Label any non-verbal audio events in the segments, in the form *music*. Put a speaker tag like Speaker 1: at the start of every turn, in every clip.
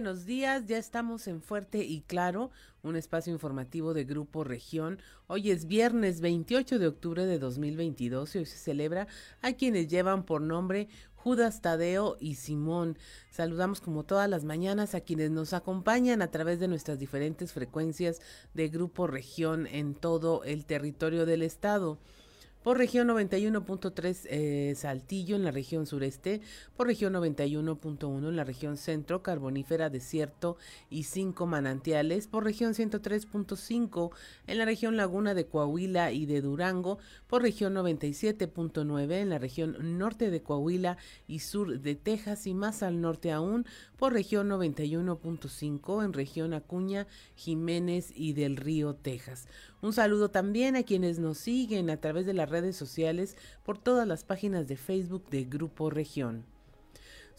Speaker 1: Buenos días, ya estamos en Fuerte y Claro, un espacio informativo de Grupo Región. Hoy es viernes 28 de octubre de 2022 y hoy se celebra a quienes llevan por nombre Judas Tadeo y Simón. Saludamos como todas las mañanas a quienes nos acompañan a través de nuestras diferentes frecuencias de Grupo Región en todo el territorio del estado por región 91.3 eh, Saltillo en la región sureste, por región 91.1 en la región centro, carbonífera, desierto y cinco manantiales, por región 103.5 en la región laguna de Coahuila y de Durango, por región 97.9 en la región norte de Coahuila y sur de Texas y más al norte aún, por región 91.5 en región Acuña, Jiménez y del Río, Texas. Un saludo también a quienes nos siguen a través de redes sociales por todas las páginas de Facebook de Grupo Región.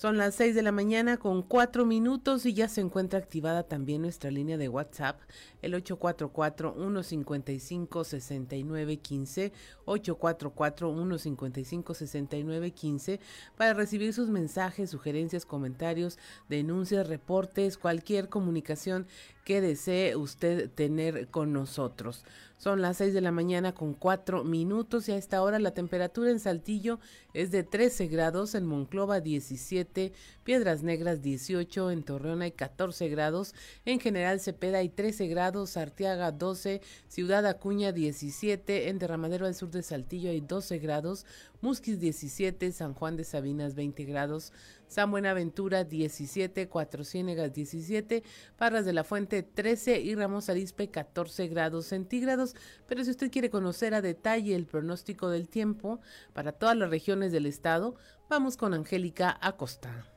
Speaker 1: Son las 6 de la mañana con 4 minutos y ya se encuentra activada también nuestra línea de WhatsApp, el 844-155-6915, 844-155-6915, para recibir sus mensajes, sugerencias, comentarios, denuncias, reportes, cualquier comunicación que desee usted tener con nosotros. Son las 6 de la mañana con 4 minutos y a esta hora la temperatura en Saltillo es de 13 grados, en Monclova 17, Piedras Negras 18, en Torreón hay 14 grados, en General Cepeda hay 13 grados, Arteaga 12, Ciudad Acuña 17, en Derramadero al sur de Saltillo hay 12 grados, Musquis 17, San Juan de Sabinas 20 grados, San Buenaventura 17, Cuatro Ciénegas 17, Parras de la Fuente 13 y Ramos Arispe 14 grados centígrados. Pero si usted quiere conocer a detalle el pronóstico del tiempo para todas las regiones del estado, vamos con Angélica Acosta.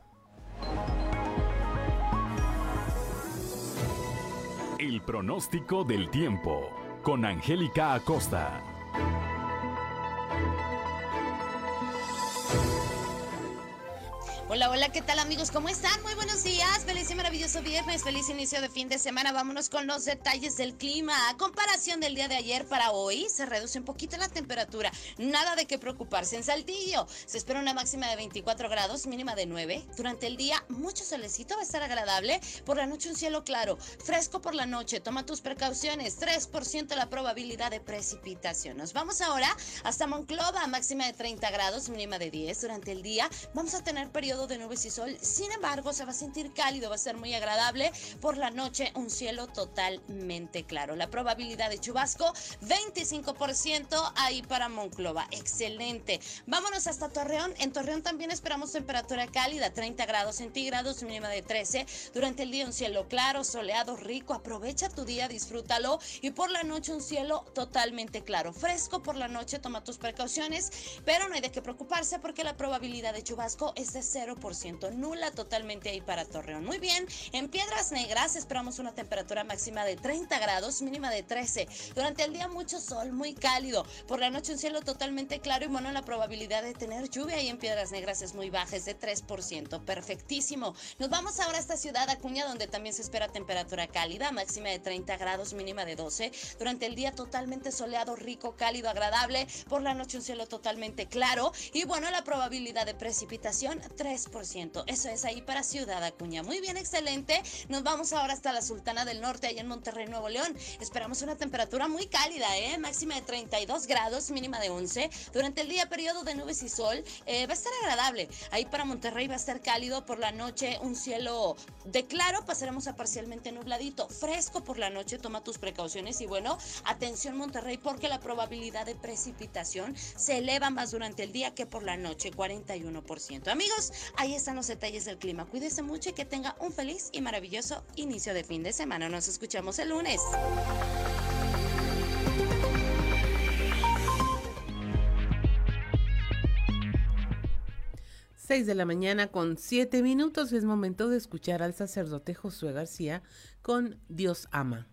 Speaker 2: El pronóstico del tiempo con Angélica Acosta.
Speaker 3: Hola, hola, ¿qué tal amigos? ¿Cómo están? Muy buenos días, feliz y maravilloso viernes, feliz inicio de fin de semana. Vámonos con los detalles del clima. A comparación del día de ayer para hoy, se reduce un poquito la temperatura. Nada de qué preocuparse. En Saltillo se espera una máxima de 24 grados, mínima de 9. Durante el día, mucho solecito, va a estar agradable. Por la noche, un cielo claro, fresco por la noche. Toma tus precauciones. 3% la probabilidad de precipitación. Nos vamos ahora hasta Monclova, máxima de 30 grados, mínima de 10. Durante el día, vamos a tener de nubes y sol. Sin embargo, se va a sentir cálido, va a ser muy agradable. Por la noche, un cielo totalmente claro. La probabilidad de chubasco, 25% ahí para Monclova. Excelente. Vámonos hasta Torreón. En Torreón también esperamos temperatura cálida, 30 grados centígrados, mínima de 13. Durante el día, un cielo claro, soleado, rico. Aprovecha tu día, disfrútalo. Y por la noche, un cielo totalmente claro. Fresco por la noche, toma tus precauciones, pero no hay de qué preocuparse porque la probabilidad de chubasco es de 0 ciento nula totalmente ahí para Torreón. Muy bien, en Piedras Negras esperamos una temperatura máxima de 30 grados, mínima de 13. Durante el día mucho sol, muy cálido. Por la noche un cielo totalmente claro y bueno, la probabilidad de tener lluvia ahí en Piedras Negras es muy baja, es de 3%. Perfectísimo. Nos vamos ahora a esta ciudad Acuña donde también se espera temperatura cálida, máxima de 30 grados, mínima de 12. Durante el día totalmente soleado, rico, cálido, agradable. Por la noche un cielo totalmente claro y bueno, la probabilidad de precipitación 3 eso es ahí para Ciudad Acuña. Muy bien, excelente. Nos vamos ahora hasta la Sultana del Norte, allá en Monterrey, Nuevo León. Esperamos una temperatura muy cálida, ¿eh? Máxima de 32 grados, mínima de 11. Durante el día, periodo de nubes y sol. Eh, va a estar agradable. Ahí para Monterrey va a estar cálido por la noche, un cielo de claro. Pasaremos a parcialmente nubladito. Fresco por la noche, toma tus precauciones. Y bueno, atención Monterrey, porque la probabilidad de precipitación se eleva más durante el día que por la noche, 41%. Amigos, Ahí están los detalles del clima. Cuídese mucho y que tenga un feliz y maravilloso inicio de fin de semana. Nos escuchamos el lunes.
Speaker 1: Seis de la mañana con siete minutos es momento de escuchar al sacerdote Josué García con Dios ama.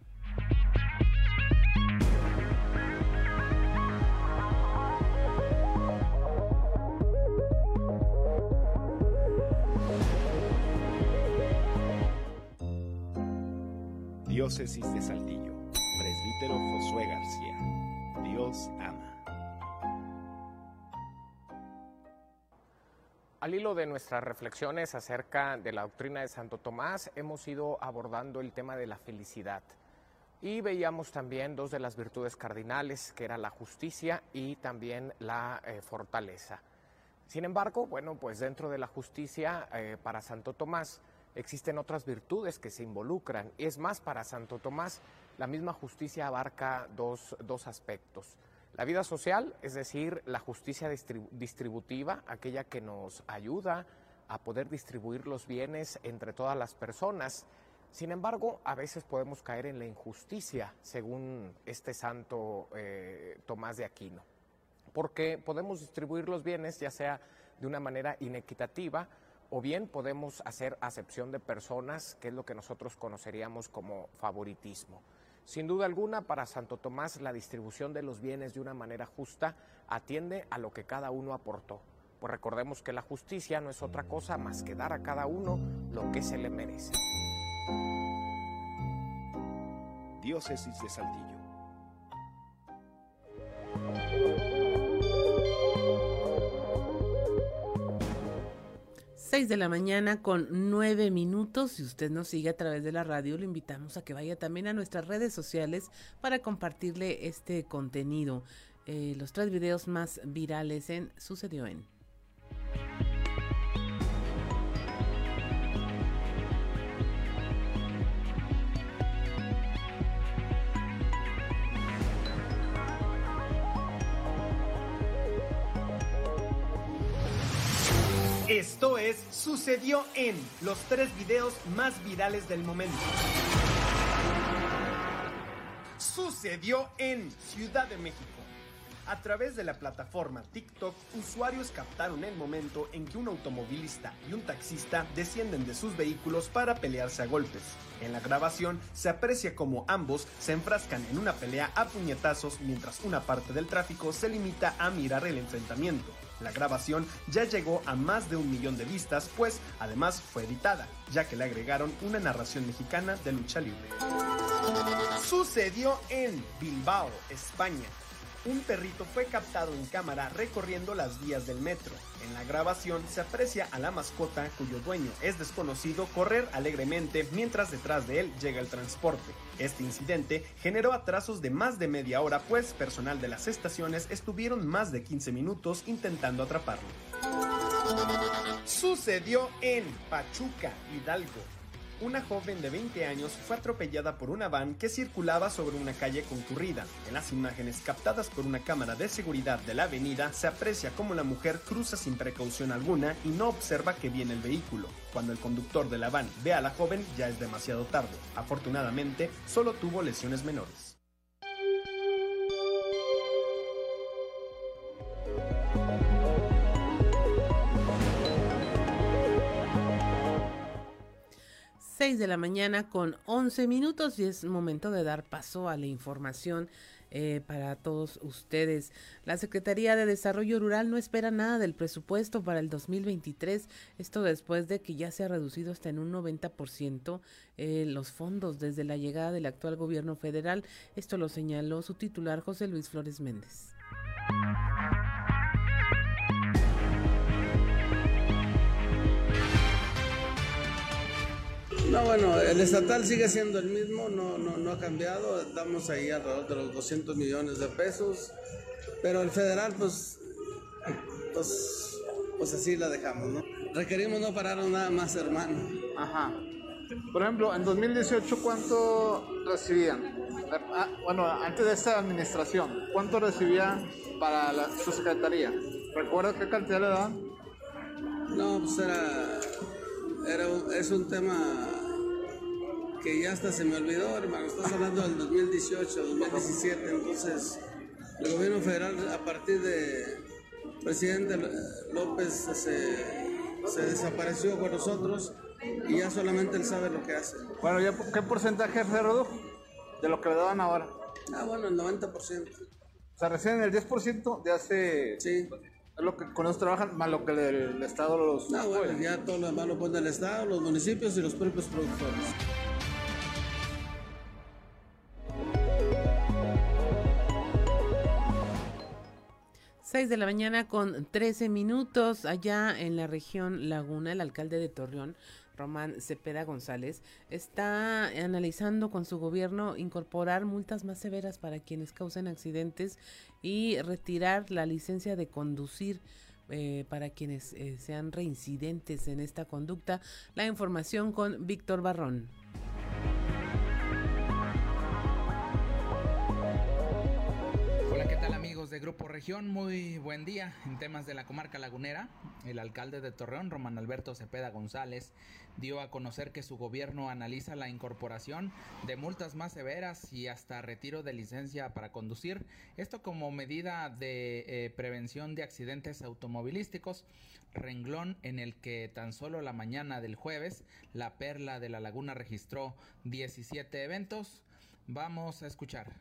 Speaker 4: Diócesis de Saltillo. Presbítero Josué García. Dios ama.
Speaker 5: Al hilo de nuestras reflexiones acerca de la doctrina de Santo Tomás, hemos ido abordando el tema de la felicidad. Y veíamos también dos de las virtudes cardinales, que era la justicia y también la eh, fortaleza. Sin embargo, bueno, pues dentro de la justicia eh, para Santo Tomás existen otras virtudes que se involucran. Es más, para Santo Tomás la misma justicia abarca dos, dos aspectos. La vida social, es decir, la justicia distributiva, aquella que nos ayuda a poder distribuir los bienes entre todas las personas. Sin embargo, a veces podemos caer en la injusticia, según este santo eh, Tomás de Aquino, porque podemos distribuir los bienes ya sea de una manera inequitativa o bien podemos hacer acepción de personas, que es lo que nosotros conoceríamos como favoritismo. Sin duda alguna, para Santo Tomás la distribución de los bienes de una manera justa atiende a lo que cada uno aportó. Pues recordemos que la justicia no es otra cosa más que dar a cada uno lo que se le merece.
Speaker 4: Diócesis de Saltillo.
Speaker 1: 6 de la mañana con 9 minutos. Si usted nos sigue a través de la radio, le invitamos a que vaya también a nuestras redes sociales para compartirle este contenido. Eh, los tres videos más virales en Sucedió en.
Speaker 6: Sucedió en los tres videos más virales del momento. Sucedió en Ciudad de México. A través de la plataforma TikTok, usuarios captaron el momento en que un automovilista y un taxista descienden de sus vehículos para pelearse a golpes. En la grabación se aprecia como ambos se enfrascan en una pelea a puñetazos mientras una parte del tráfico se limita a mirar el enfrentamiento. La grabación ya llegó a más de un millón de vistas, pues además fue editada, ya que le agregaron una narración mexicana de lucha libre. Sucedió en Bilbao, España un perrito fue captado en cámara recorriendo las vías del metro. En la grabación se aprecia a la mascota cuyo dueño es desconocido correr alegremente mientras detrás de él llega el transporte. Este incidente generó atrasos de más de media hora pues personal de las estaciones estuvieron más de 15 minutos intentando atraparlo. Sucedió en Pachuca, Hidalgo una joven de 20 años fue atropellada por una van que circulaba sobre una calle concurrida. En las imágenes captadas por una cámara de seguridad de la avenida se aprecia cómo la mujer cruza sin precaución alguna y no observa que viene el vehículo. Cuando el conductor de la van ve a la joven ya es demasiado tarde. Afortunadamente, solo tuvo lesiones menores.
Speaker 1: 6 de la mañana con 11 minutos y es momento de dar paso a la información eh, para todos ustedes. La Secretaría de Desarrollo Rural no espera nada del presupuesto para el 2023, esto después de que ya se ha reducido hasta en un 90% eh, los fondos desde la llegada del actual gobierno federal. Esto lo señaló su titular José Luis Flores Méndez.
Speaker 7: No, bueno, el estatal sigue siendo el mismo, no, no, no ha cambiado, estamos ahí alrededor de los 200 millones de pesos, pero el federal pues, pues, pues así la dejamos, ¿no? Requerimos no parar nada más, hermano.
Speaker 8: Ajá. Por ejemplo, en 2018, ¿cuánto recibían? Ah, bueno, antes de esta administración, ¿cuánto recibían para la, su secretaría? ¿Recuerda qué cantidad le daban?
Speaker 7: No, pues era, era es un tema que ya hasta se me olvidó, hermano. Estás hablando del 2018, 2017. Entonces, el gobierno federal, a partir de presidente López, se, desapareció con nosotros y ya solamente él sabe lo que hace.
Speaker 8: Bueno, ¿ya ¿qué porcentaje se redujo de lo que le daban ahora?
Speaker 7: Ah, bueno, el 90%.
Speaker 8: O sea, recién el 10% de hace...
Speaker 7: Sí.
Speaker 8: Es lo que con eso trabajan, más lo que el, Estado los...
Speaker 7: No, bueno, ya todo lo demás lo pone el Estado, los municipios y los propios productores.
Speaker 1: 6 de la mañana con 13 minutos allá en la región Laguna, el alcalde de Torreón, Román Cepeda González, está analizando con su gobierno incorporar multas más severas para quienes causen accidentes y retirar la licencia de conducir eh, para quienes eh, sean reincidentes en esta conducta. La información con Víctor Barrón.
Speaker 9: De Grupo Región, muy buen día. En temas de la comarca lagunera, el alcalde de Torreón, Román Alberto Cepeda González, dio a conocer que su gobierno analiza la incorporación de multas más severas y hasta retiro de licencia para conducir, esto como medida de eh, prevención de accidentes automovilísticos, renglón en el que tan solo la mañana del jueves la Perla de la Laguna registró 17 eventos. Vamos a escuchar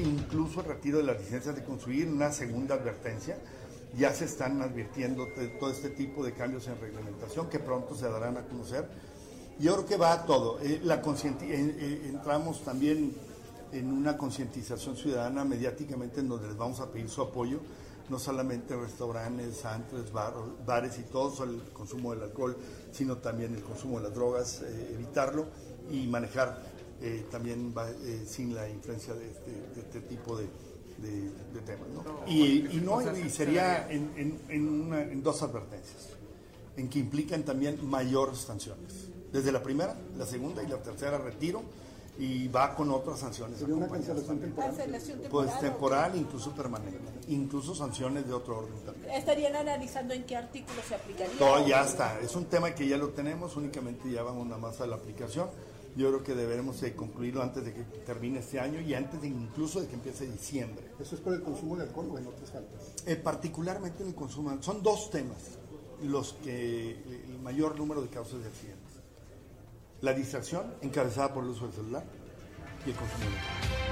Speaker 10: incluso el retiro de las licencias de construir, una segunda advertencia. Ya se están advirtiendo todo este tipo de cambios en reglamentación que pronto se darán a conocer. Yo creo que va todo. Eh, la eh, eh, entramos también en una concientización ciudadana mediáticamente en donde les vamos a pedir su apoyo, no solamente restaurantes, antros, bares y todo el consumo del alcohol, sino también el consumo de las drogas, evitarlo y manejar eh, también va eh, sin la influencia de este, este tipo de, temas. Y, no, y sería en, en, dos advertencias, en que implican también mayores sanciones. Desde la primera, la segunda y la tercera retiro y va con otras sanciones.
Speaker 11: ¿Sería una cancelación temporal?
Speaker 10: Pues temporal, incluso permanente, incluso sanciones de otro orden también.
Speaker 11: ¿Estarían analizando en qué artículo se aplicaría?
Speaker 10: Todo ya está, es un tema que ya lo tenemos, únicamente ya vamos nada más a la aplicación yo creo que deberemos de concluirlo antes de que termine este año y antes de, incluso de que empiece diciembre.
Speaker 11: ¿Eso es por el consumo de alcohol o en otras faltas?
Speaker 10: Eh, particularmente en el consumo. Son dos temas los que el mayor número de causas de accidentes. La distracción, encabezada por el uso del celular, y el consumo de alcohol.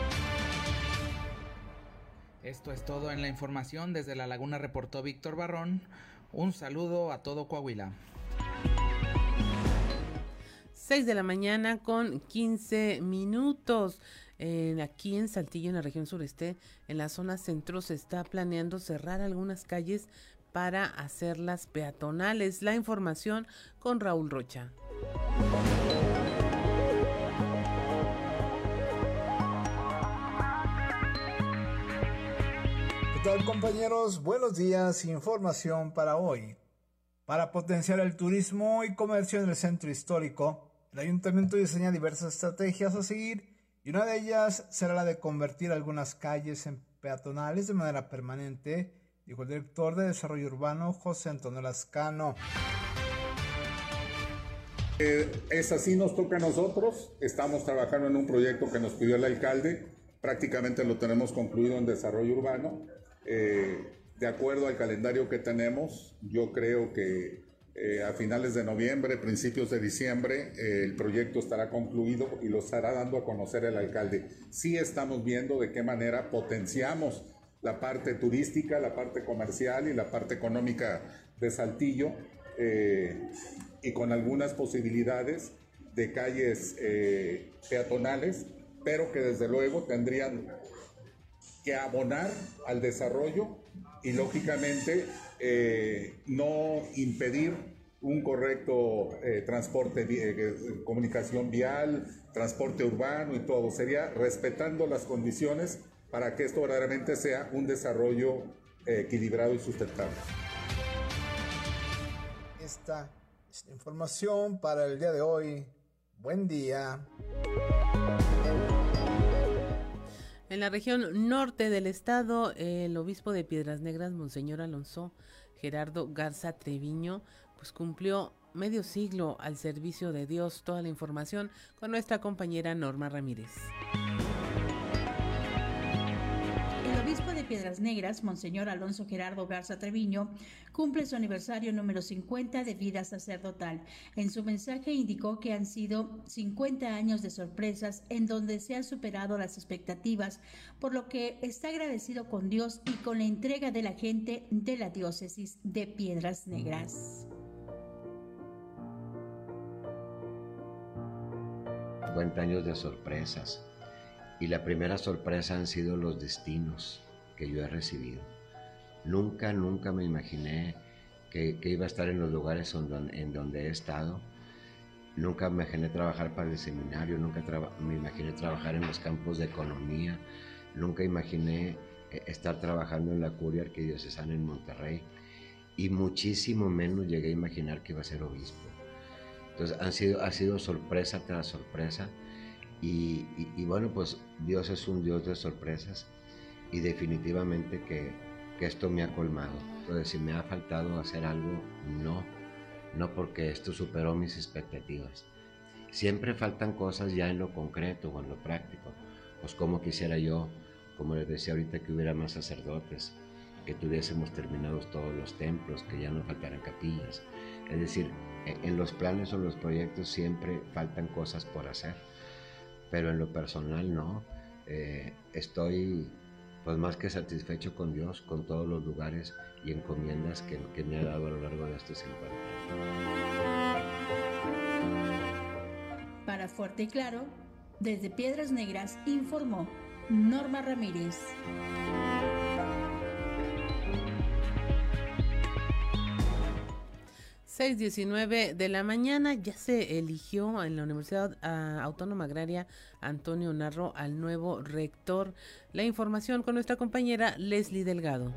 Speaker 9: Esto es todo en la información. Desde La Laguna reportó Víctor Barrón. Un saludo a todo Coahuila.
Speaker 1: 6 de la mañana con 15 minutos. aquí en Saltillo, en la región sureste, en la zona centro, se está planeando cerrar algunas calles para hacerlas peatonales. La información con Raúl Rocha.
Speaker 12: ¿Qué tal compañeros? Buenos días. Información para hoy. Para potenciar el turismo y comercio en el centro histórico, el ayuntamiento diseña diversas estrategias a seguir y una de ellas será la de convertir algunas calles en peatonales de manera permanente, dijo el director de Desarrollo Urbano José Antonio Lascano.
Speaker 13: Eh, es así, nos toca a nosotros. Estamos trabajando en un proyecto que nos pidió el alcalde. Prácticamente lo tenemos concluido en desarrollo urbano. Eh, de acuerdo al calendario que tenemos, yo creo que eh, a finales de noviembre, principios de diciembre, eh, el proyecto estará concluido y lo estará dando a conocer el alcalde. Sí estamos viendo de qué manera potenciamos la parte turística, la parte comercial y la parte económica de Saltillo eh, y con algunas posibilidades de calles peatonales, pero que desde luego tendrían que abonar al desarrollo y lógicamente eh, no impedir un correcto eh, transporte, eh, comunicación vial, transporte urbano y todo. Sería respetando las condiciones para que esto verdaderamente sea un desarrollo equilibrado y sustentable.
Speaker 12: Esta es la información para el día de hoy. Buen día.
Speaker 1: En la región norte del estado, el obispo de Piedras Negras, Monseñor Alonso Gerardo Garza Treviño, pues cumplió medio siglo al servicio de Dios. Toda la información con nuestra compañera Norma Ramírez.
Speaker 14: Piedras Negras, Monseñor Alonso Gerardo Garza Treviño, cumple su aniversario número 50 de vida sacerdotal. En su mensaje indicó que han sido 50 años de sorpresas en donde se han superado las expectativas, por lo que está agradecido con Dios y con la entrega de la gente de la diócesis de Piedras Negras.
Speaker 15: 50 años de sorpresas Y la primera sorpresa han sido los destinos que yo he recibido. Nunca, nunca me imaginé que, iba a estar en los lugares en donde he estado. Nunca me imaginé trabajar para el seminario, nunca me imaginé trabajar en los campos de economía, nunca imaginé eh, estar trabajando en la curia arquidiocesana en Monterrey y muchísimo menos llegué a imaginar que iba a ser obispo. Entonces han sido, ha sido sorpresa tras sorpresa y, bueno, pues Dios es un Dios de sorpresas y definitivamente que, que esto me ha colmado. Entonces si me ha faltado hacer algo, no, no porque esto superó mis expectativas. Siempre faltan cosas ya en lo concreto o en lo práctico, pues como quisiera yo, como les decía ahorita, que hubiera más sacerdotes, que tuviésemos terminados todos los templos, que ya no faltaran capillas. Es decir, e, en los planes o los proyectos siempre faltan cosas por hacer, pero en lo personal no. Eh, estoy pues más que satisfecho con Dios, con todos los lugares y encomiendas que, me ha dado a lo largo de estos 50
Speaker 14: Para Fuerte y Claro, desde Piedras Negras informó Norma Ramírez.
Speaker 1: 6.19 de la mañana ya se eligió en la Universidad ah, Autónoma Agraria Antonio Narro al nuevo rector. La información con nuestra compañera Leslie Delgado.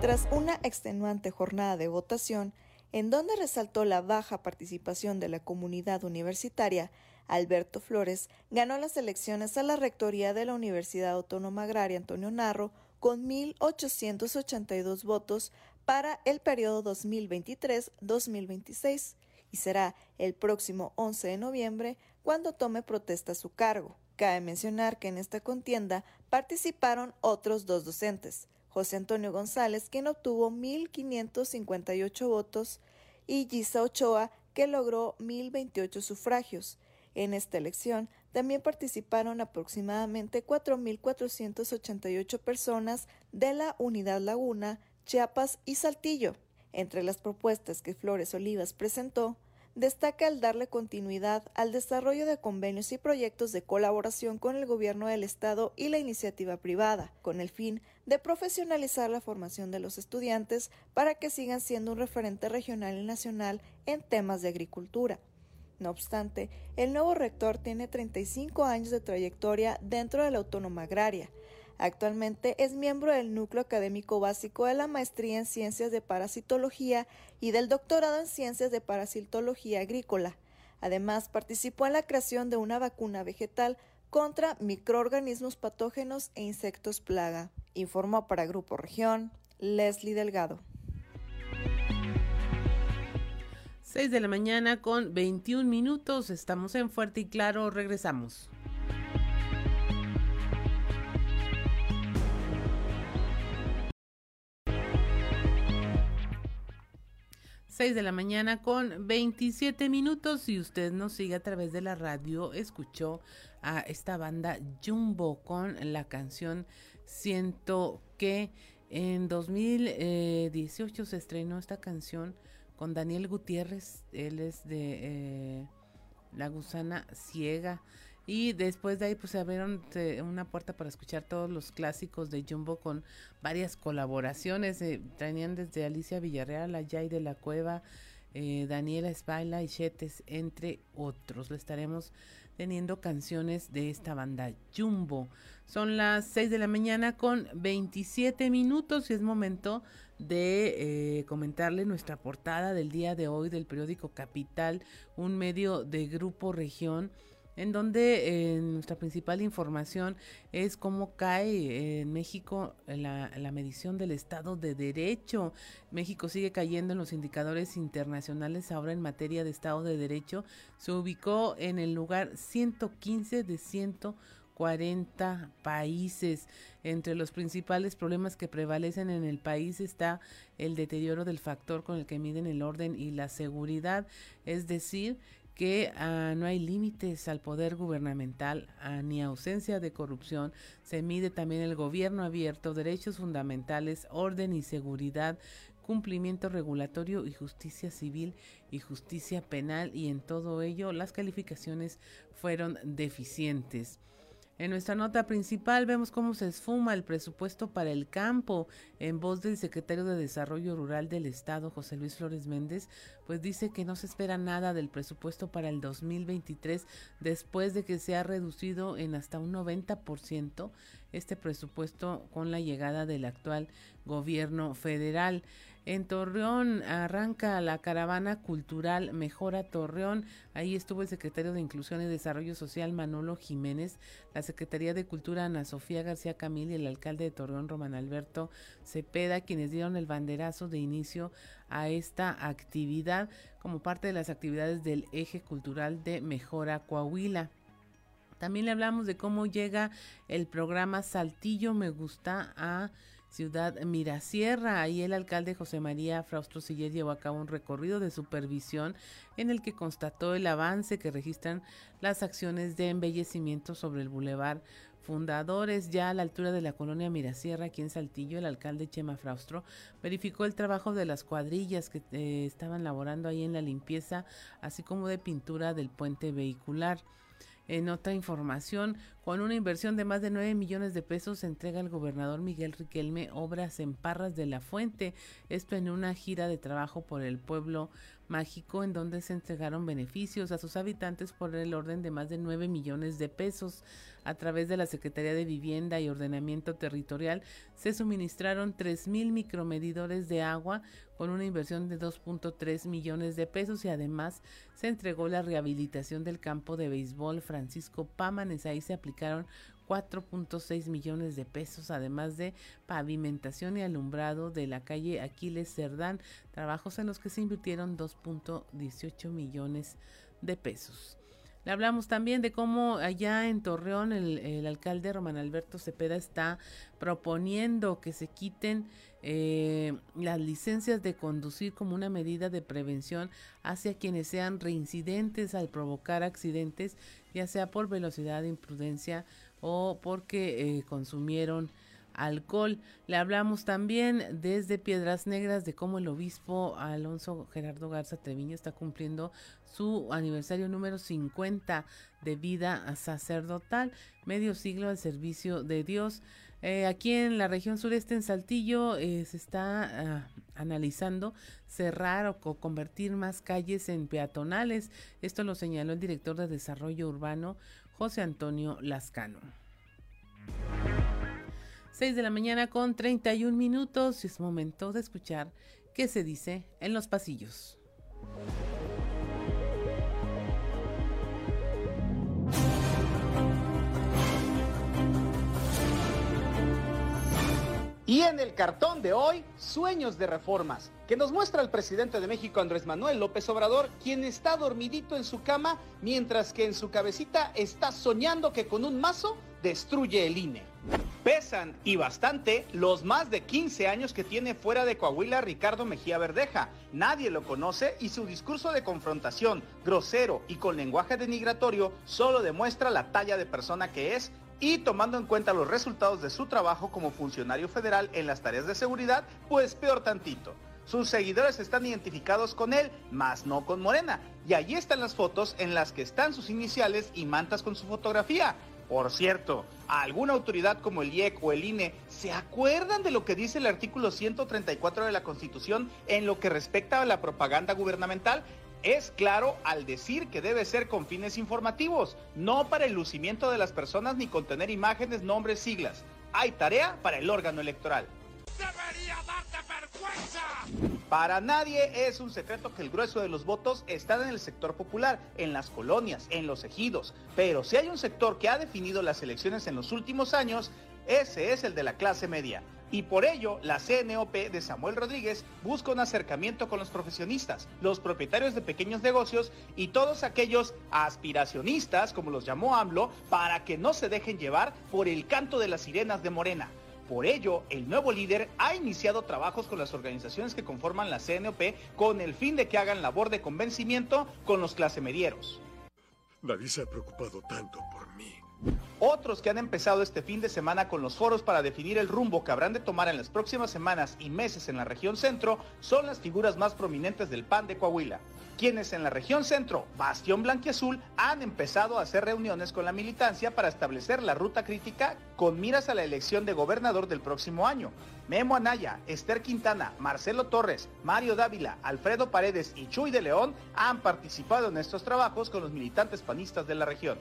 Speaker 16: Tras una extenuante jornada de votación, en donde resaltó la baja participación de la comunidad universitaria, Alberto Flores ganó las elecciones a la rectoría de la Universidad Autónoma Agraria Antonio Narro con 1.882 votos para el periodo 2023-2026 y será el próximo 11 de noviembre cuando tome protesta su cargo. Cabe mencionar que en esta contienda participaron otros dos docentes, José Antonio González, quien obtuvo 1.558 votos, y Gisa Ochoa, que logró 1.028 sufragios. En esta elección también participaron aproximadamente 4.488 personas de la Unidad Laguna, Chiapas y Saltillo. Entre las propuestas que Flores Olivas presentó, destaca el darle continuidad al desarrollo de convenios y proyectos de colaboración con el gobierno del Estado y la iniciativa privada, con el fin de profesionalizar la formación de los estudiantes para que sigan siendo un referente regional y nacional en temas de agricultura. No obstante, el nuevo rector tiene 35 años de trayectoria dentro de la autónoma agraria, Actualmente es miembro del núcleo académico básico de la maestría en ciencias de parasitología y del doctorado en ciencias de parasitología agrícola. Además, participó en la creación de una vacuna vegetal contra microorganismos patógenos e insectos plaga. Informó para Grupo Región Leslie Delgado.
Speaker 1: 6 de la mañana con 21 minutos. Estamos en Fuerte y Claro. Regresamos. 6 de la mañana con 27 minutos. y usted nos sigue a través de la radio, escuchó a esta banda Jumbo con la canción Siento que en 2018 se estrenó esta canción con Daniel Gutiérrez. Él es de eh, La Gusana Ciega. Y después de ahí pues se abrieron una puerta para escuchar todos los clásicos de Jumbo con varias colaboraciones. Eh, traían desde Alicia Villarreal, Ayay de la Cueva, eh, Daniela Espaila y Chetes, entre otros. Le estaremos teniendo canciones de esta banda Jumbo. Son las 6 de la mañana con 27 minutos y es momento de eh, comentarle nuestra portada del día de hoy del periódico Capital, un medio de Grupo Región en donde eh, nuestra principal información es cómo cae en México la, la, medición del Estado de Derecho. México sigue cayendo en los indicadores internacionales ahora en materia de Estado de Derecho. Se ubicó en el lugar 115 de 140 países. Entre los principales problemas que prevalecen en el país está el deterioro del factor con el que miden el orden y la seguridad, es decir, que ah, no hay límites al poder gubernamental ah, ni ausencia de corrupción. Se mide también el gobierno abierto, derechos fundamentales, orden y seguridad, cumplimiento regulatorio y justicia civil y justicia penal y en todo ello las calificaciones fueron deficientes. En nuestra nota principal vemos cómo se esfuma el presupuesto para el campo. En voz del secretario de Desarrollo Rural del Estado, José Luis Flores Méndez, pues dice que no se espera nada del presupuesto para el 2023 después de que se ha reducido en hasta un 90% este presupuesto con la llegada del actual gobierno federal. En Torreón arranca la caravana cultural Mejora Torreón. Ahí estuvo el secretario de Inclusión y Desarrollo Social Manolo Jiménez, la Secretaría de Cultura Ana Sofía García Camil y el alcalde de Torreón Román Alberto Cepeda, quienes dieron el banderazo de inicio a esta actividad como parte de las actividades del eje cultural de Mejora Coahuila. También le hablamos de cómo llega el programa Saltillo Me Gusta a Ciudad Mirasierra. Ahí el alcalde José María Fraustro Siller llevó a cabo un recorrido de supervisión en el que constató el avance que registran las acciones de embellecimiento sobre el bulevar Fundadores. Ya a la altura de la colonia Mirasierra, aquí en Saltillo, el alcalde Chema Fraustro verificó el trabajo de las cuadrillas que eh, estaban laborando ahí en la limpieza, así como de pintura del puente vehicular. En otra información, con una inversión de más de 9 millones de pesos, entrega el gobernador Miguel Riquelme obras en Parras de la Fuente. Esto en una gira de trabajo por el pueblo mágico en donde se entregaron beneficios a sus habitantes por el orden de más de 9 millones de pesos. A través de la Secretaría de Vivienda y Ordenamiento Territorial se suministraron 3.000 micromedidores de agua con una inversión de 2.3 millones de pesos y además se entregó la rehabilitación del campo de béisbol Francisco Pámanes. Ahí se aplicaron 4.6 millones de pesos, además de pavimentación y alumbrado de la calle Aquiles Cerdán, trabajos en los que se invirtieron 2.18 millones de pesos. Le hablamos también de cómo allá en Torreón el, alcalde Román Alberto Cepeda está proponiendo que se quiten eh, las licencias de conducir como una medida de prevención hacia quienes sean reincidentes al provocar accidentes, ya sea por velocidad, imprudencia o porque eh, consumieron alcohol. Le hablamos también desde Piedras Negras de cómo el obispo Alonso Gerardo Garza Treviño está cumpliendo su aniversario número 50 de vida sacerdotal, medio siglo al servicio de Dios. Eh, aquí en la región sureste, en Saltillo, eh, se está ah, analizando cerrar o convertir más calles en peatonales. Esto lo señaló el director de Desarrollo Urbano, José Antonio Lascano. 6 de la mañana con 31 minutos y es momento de escuchar qué se dice en los pasillos.
Speaker 17: Y en el cartón de hoy, sueños de reformas, que nos muestra el presidente de México Andrés Manuel López Obrador, quien está dormidito en su cama, mientras que en su cabecita está soñando que con un mazo destruye el INE. Pesan y bastante los más de 15 años que tiene fuera de Coahuila Ricardo Mejía Verdeja. Nadie lo conoce y su discurso de confrontación, grosero y con lenguaje denigratorio solo demuestra la talla de persona que es y tomando en cuenta los resultados de su trabajo como funcionario federal en las tareas de seguridad, pues peor tantito. Sus seguidores están identificados con él, más no con Morena. Y allí están las fotos en las que están sus iniciales y mantas con su fotografía. Por cierto, ¿alguna autoridad como el IEC o el INE se acuerdan de lo que dice el artículo 134 de la Constitución en lo que respecta a la propaganda gubernamental? Es claro al decir que debe ser con fines informativos, no para el lucimiento de las personas ni contener imágenes, nombres, siglas. Hay tarea para el órgano electoral. ¡Debería darte vergüenza! Para nadie es un secreto que el grueso de los votos está en el sector popular, en las colonias, en los ejidos. Pero si hay un sector que ha definido las elecciones en los últimos años, ese es el de la clase media. Y por ello, la CNOP de Samuel Rodríguez busca un acercamiento con los profesionistas, los propietarios de pequeños negocios y todos aquellos aspiracionistas, como los llamó AMLO, para que no se dejen llevar por el canto de las sirenas de Morena. Por ello, el nuevo líder ha iniciado trabajos con las organizaciones que conforman la CNOP con el fin de que hagan labor de convencimiento con los clasemedieros.
Speaker 18: Nadie se ha preocupado tanto por mí.
Speaker 17: Otros que han empezado este fin de semana con los foros para definir el rumbo que habrán de tomar en las próximas semanas y meses en la región centro son las figuras más prominentes del PAN de Coahuila, quienes en la región centro, Bastión Blanquiazul, han empezado a hacer reuniones con la militancia para establecer la ruta crítica con miras a la elección de gobernador del próximo año. Memo Anaya, Esther Quintana, Marcelo Torres, Mario Dávila, Alfredo Paredes y Chuy de León han participado en estos trabajos con los militantes panistas de la región.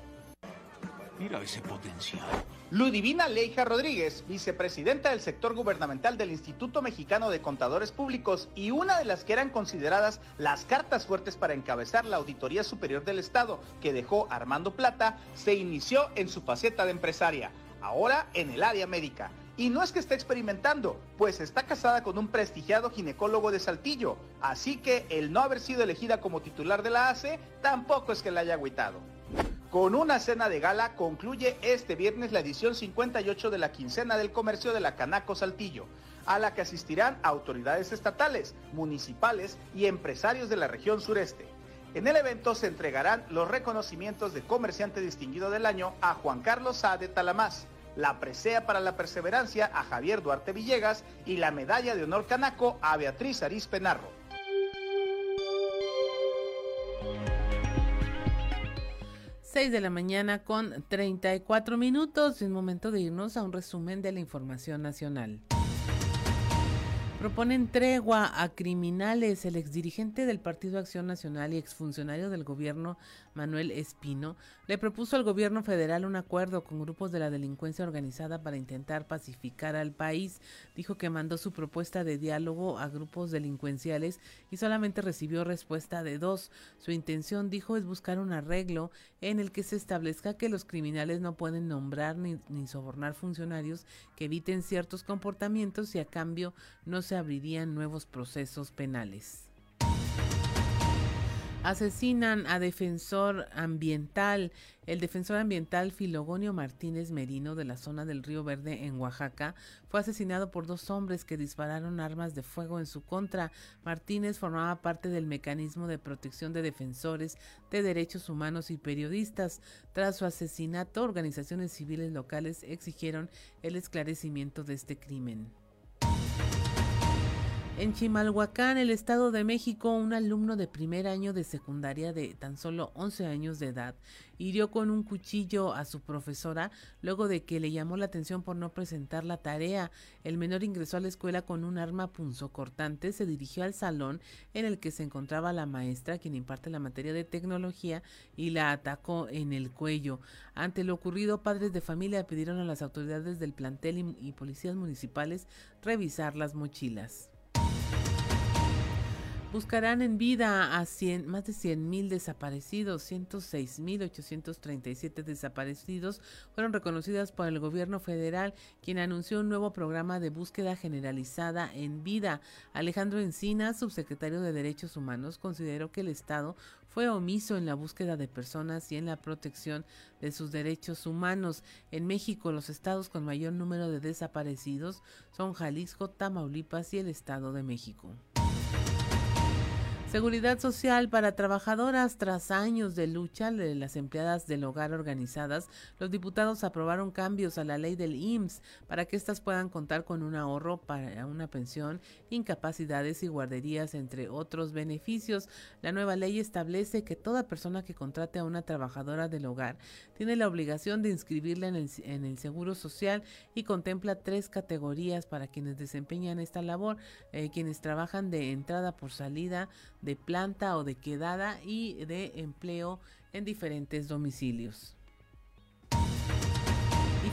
Speaker 18: Mira ese potencial.
Speaker 17: Ludivina Leija Rodríguez, vicepresidenta del sector gubernamental del Instituto Mexicano de Contadores Públicos y una de las que eran consideradas las cartas fuertes para encabezar la Auditoría Superior del Estado que dejó Armando Plata, se inició en su faceta de empresaria, ahora en el área médica. Y no es que esté experimentando, pues está casada con un prestigiado ginecólogo de Saltillo, así que el no haber sido elegida como titular de la ACE tampoco es que la haya agüitado. Con una cena de gala concluye este viernes la edición 58 de la quincena del comercio de la Canaco Saltillo, a la que asistirán autoridades estatales, municipales y empresarios de la región sureste. En el evento se entregarán los reconocimientos de comerciante distinguido del año a Juan Carlos Sá de Talamás, la presea para la perseverancia a Javier Duarte Villegas y la medalla de honor canaco a Beatriz Aris Penarro.
Speaker 1: 6 de la mañana con 34 minutos. Es momento de irnos a un resumen de la información nacional. Proponen tregua a criminales. El exdirigente del Partido Acción Nacional y exfuncionario del gobierno, Manuel Espino, le propuso al gobierno federal un acuerdo con grupos de la delincuencia organizada para intentar pacificar al país. Dijo que mandó su propuesta de diálogo a grupos delincuenciales y solamente recibió respuesta de dos. Su intención, dijo, es buscar un arreglo en el que se establezca que los criminales no pueden nombrar ni, sobornar funcionarios que eviten ciertos comportamientos y a cambio no se abrirían nuevos procesos penales. Asesinan a defensor ambiental. El defensor ambiental Filogonio Martínez Merino de la zona del Río Verde en Oaxaca fue asesinado por dos hombres que dispararon armas de fuego en su contra. Martínez formaba parte del mecanismo de protección de defensores de derechos humanos y periodistas. Tras su asesinato, organizaciones civiles locales exigieron el esclarecimiento de este crimen. En Chimalhuacán, el Estado de México, un alumno de primer año de secundaria de tan solo 11 años de edad hirió con un cuchillo a su profesora luego de que le llamó la atención por no presentar la tarea. El menor ingresó a la escuela con un arma punzocortante, se dirigió al salón en el que se encontraba la maestra, quien imparte la materia de tecnología, y la atacó en el cuello. Ante lo ocurrido, padres de familia pidieron a las autoridades del plantel y, y policías municipales revisar las mochilas buscarán en vida a 100, más de 100 mil desaparecidos, 106 mil 837 desaparecidos fueron reconocidas por el gobierno federal, quien anunció un nuevo programa de búsqueda generalizada en vida. Alejandro Encina, subsecretario de Derechos Humanos, consideró que el Estado fue omiso en la búsqueda de personas y en la protección de sus derechos humanos. En México, los estados con mayor número de desaparecidos son Jalisco, Tamaulipas y el Estado de México. Seguridad social para trabajadoras tras años de lucha de las empleadas del hogar organizadas, los diputados aprobaron cambios a la ley del IMSS para que éstas puedan contar con un ahorro para una pensión, incapacidades y guarderías, entre otros beneficios. La nueva ley establece que toda persona que contrate a una trabajadora del hogar tiene la obligación de inscribirla en el, Seguro Social y contempla tres categorías para quienes desempeñan esta labor, eh, quienes trabajan de entrada por salida, de planta o de quedada y de empleo en diferentes domicilios.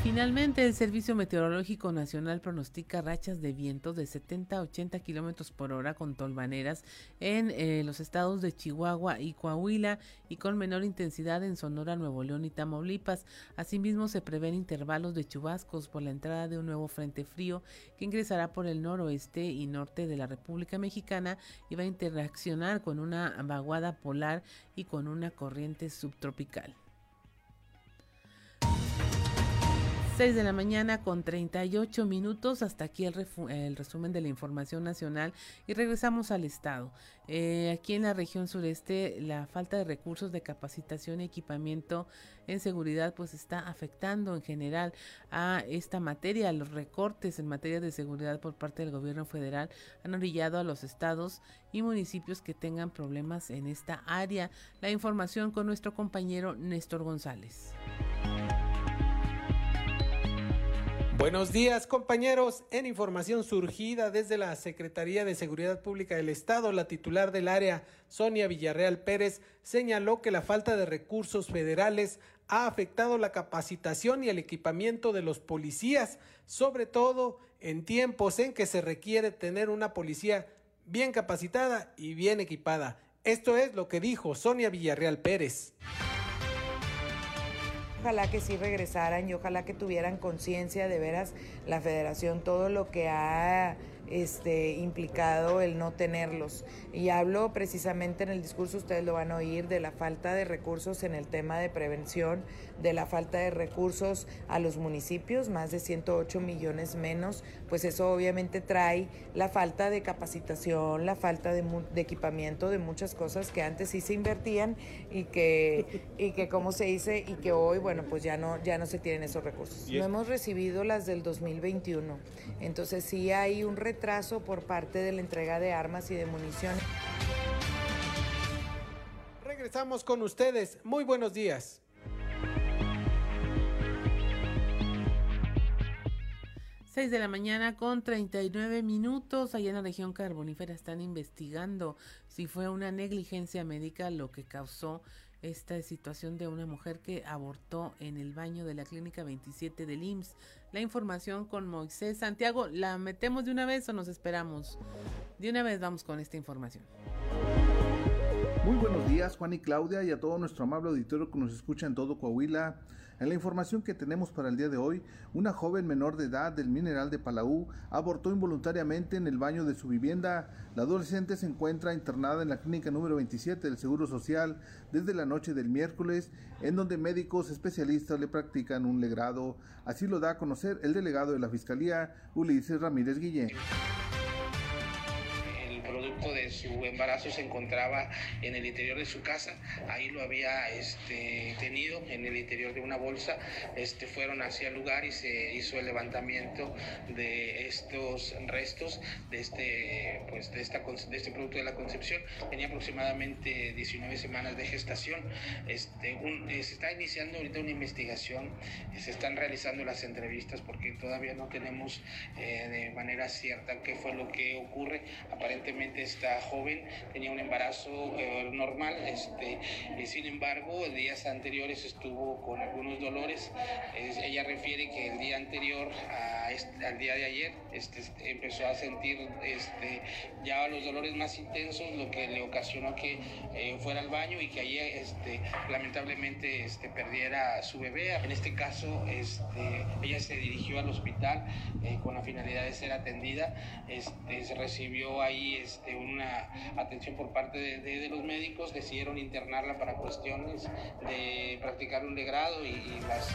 Speaker 1: Finalmente, el Servicio Meteorológico Nacional pronostica rachas de vientos de 70 a 80 kilómetros por hora con tolvaneras en eh, los estados de Chihuahua y Coahuila y con menor intensidad en Sonora, Nuevo León y Tamaulipas. Asimismo, se prevén intervalos de chubascos por la entrada de un nuevo frente frío que ingresará por el noroeste y norte de la República Mexicana y va a interaccionar con una vaguada polar y con una corriente subtropical. 6 de la mañana con 38 minutos. Hasta aquí el, resumen de la información nacional y regresamos al Estado. Eh, aquí en la región sureste, la falta de recursos de capacitación y equipamiento en seguridad pues está afectando en general a esta materia. Los recortes en materia de seguridad por parte del gobierno federal han orillado a los estados y municipios que tengan problemas en esta área. La información con nuestro compañero Néstor González.
Speaker 19: Buenos días compañeros. En información surgida desde la Secretaría de Seguridad Pública del Estado, la titular del área, Sonia Villarreal Pérez, señaló que la falta de recursos federales ha afectado la capacitación y el equipamiento de los policías, sobre todo en tiempos en que se requiere tener una policía bien capacitada y bien equipada. Esto es lo que dijo Sonia Villarreal Pérez.
Speaker 20: Ojalá que sí regresaran y ojalá que tuvieran conciencia de veras la federación, todo lo que ha este, implicado el no tenerlos. Y hablo precisamente en el discurso, ustedes lo van a oír, de la falta de recursos en el tema de prevención, de la falta de recursos a los municipios, más de 108 millones menos, pues eso obviamente trae la falta de capacitación, la falta de, de equipamiento de muchas cosas que antes sí se invertían y que, y que como se dice, y que hoy, bueno, pues ya no, ya no se tienen esos recursos. No hemos recibido las del 2021, entonces sí hay un retraso por parte de la entrega de armas y de municiones.
Speaker 19: Regresamos con ustedes. Muy buenos días. 6 de la mañana con 39 minutos. Allá en la región carbonífera están investigando si fue una negligencia médica lo que causó esta situación de una mujer que abortó en el baño de la clínica 27 del IMSS. La información con Moisés Santiago, ¿la metemos de una vez o nos esperamos? De una vez vamos con esta información.
Speaker 21: Muy buenos días Juan y Claudia y a todo nuestro amable auditorio que nos escucha en todo Coahuila. En la información que tenemos para el día de hoy, una joven menor de edad del mineral de Palau abortó involuntariamente en el baño de su vivienda. La adolescente se encuentra internada en la clínica número 27 del Seguro Social desde la noche del miércoles, en donde médicos especialistas le practican un legrado. Así lo da a conocer el delegado de la Fiscalía, Ulises Ramírez Guillén
Speaker 22: de su embarazo se encontraba en el interior de su casa, ahí lo había este, tenido en el interior de una bolsa, este, fueron hacia el lugar y se hizo el levantamiento de estos restos de este, pues, de esta, de este producto de la concepción, tenía aproximadamente 19 semanas de gestación, este, eh, se está iniciando ahorita una investigación, se están realizando las entrevistas porque todavía no tenemos eh, de manera cierta qué fue lo que ocurre, aparentemente esta joven tenía un embarazo eh, normal, este, eh, sin embargo, días anteriores estuvo con algunos dolores. ella refiere que el día anterior al día de ayer este, empezó a sentir este, ya los dolores más intensos, lo que le ocasionó que eh, fuera al baño y que allí este, lamentablemente este, perdiera a su bebé. En este caso, este, ella se dirigió al hospital con la finalidad de ser atendida. Este, se recibió ahí este, una atención por parte de, los médicos, decidieron internarla para cuestiones de practicar un degrado y, y las...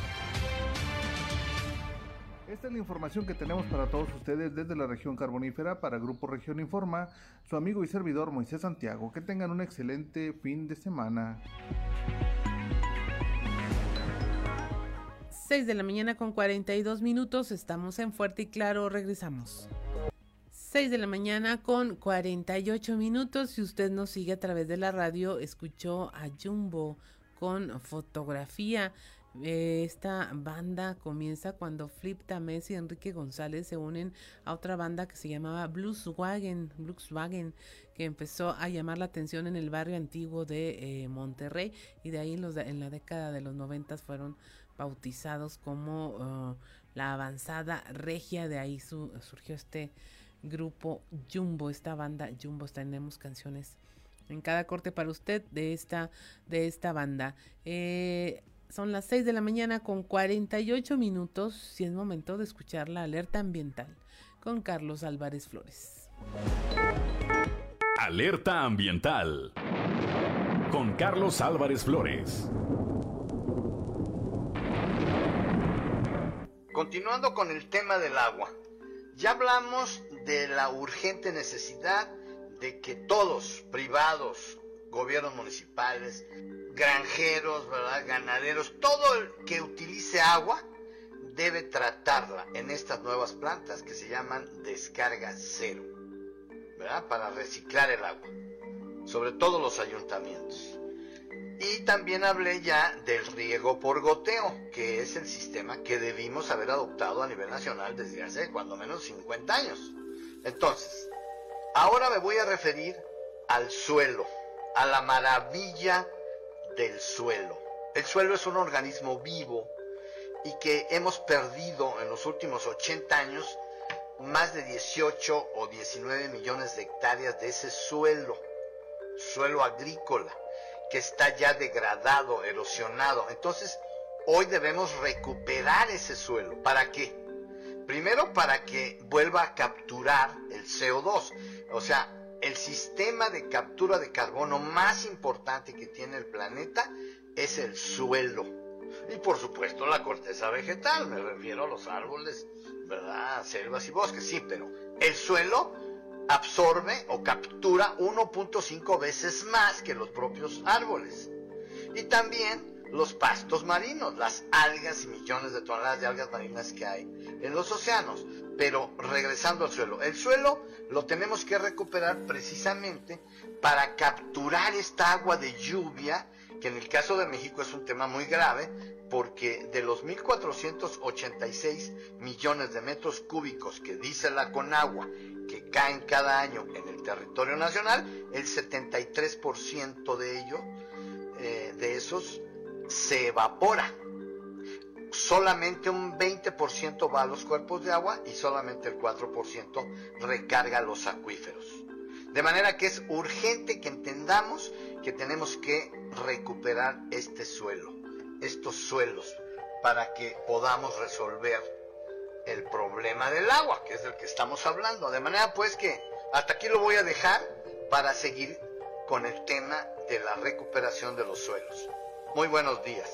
Speaker 21: Esta es la información que tenemos para todos ustedes desde la región carbonífera para Grupo Región Informa, su amigo y servidor Moisés Santiago. Que tengan un excelente fin de semana.
Speaker 1: 6 de la mañana con 42 minutos, estamos en Fuerte y Claro, regresamos. 6 de la mañana con 48 minutos. Si usted nos sigue a través de la radio, escuchó a Jumbo con fotografía. Eh, esta banda comienza cuando Flip Tamés y Enrique González se unen a otra banda que se llamaba Blueswagen, Blueswagen, que empezó a llamar la atención en el barrio antiguo de eh, Monterrey y de ahí en, los, en, la década de los noventas fueron bautizados como uh, la avanzada regia, de ahí su, surgió este grupo Jumbo, esta banda Jumbo, tenemos canciones en cada corte para usted de esta, de esta banda. Eh, son las 6 de la mañana con 48 minutos y es momento de escuchar la alerta ambiental con Carlos Álvarez Flores.
Speaker 2: Alerta ambiental con Carlos Álvarez Flores.
Speaker 23: continuando con el tema del agua, ya hablamos de la urgente necesidad de que todos, privados, gobiernos municipales, granjeros, ganaderos, todo el que utilice agua debe tratarla en estas nuevas plantas que se llaman descarga cero, ¿verdad? Para reciclar el agua, sobre todo los ayuntamientos. Y también hablé ya del riego por goteo, que es el sistema que debimos haber adoptado a nivel nacional desde hace cuando menos 50 años. Entonces, ahora me voy a referir al suelo, a la maravilla del suelo. El suelo es un organismo vivo y que hemos perdido en los últimos 80 años más de 18 o 19 millones de hectáreas de ese suelo, suelo agrícola, que está ya degradado, erosionado. Entonces, hoy debemos recuperar ese suelo. ¿Para qué? Primero, para que vuelva a capturar el CO2. O sea, el sistema de captura de carbono más importante que tiene el planeta es el suelo. Y por supuesto la corteza vegetal, me refiero a los árboles, ¿verdad? Selvas y bosques, sí, pero el suelo absorbe o captura 1.5 veces más que los propios árboles. Y también los pastos marinos, las algas y millones de toneladas de algas marinas que hay en los océanos. Pero regresando al suelo, el suelo lo tenemos que recuperar precisamente para capturar esta agua de lluvia, que en el caso de México es un tema muy grave, porque de los 1.486 millones de metros cúbicos que dice la Conagua que caen cada año en el territorio nacional, el 73% de ellos, eh, de esos, se evapora. Solamente un 20% va a los cuerpos de agua y solamente el 4% recarga los acuíferos. De manera que es urgente que entendamos que tenemos que recuperar este suelo, estos suelos, para que podamos resolver el problema del agua, que es del que estamos hablando. De manera pues que hasta aquí lo voy a dejar para seguir con el tema de la recuperación de los suelos. Muy buenos días.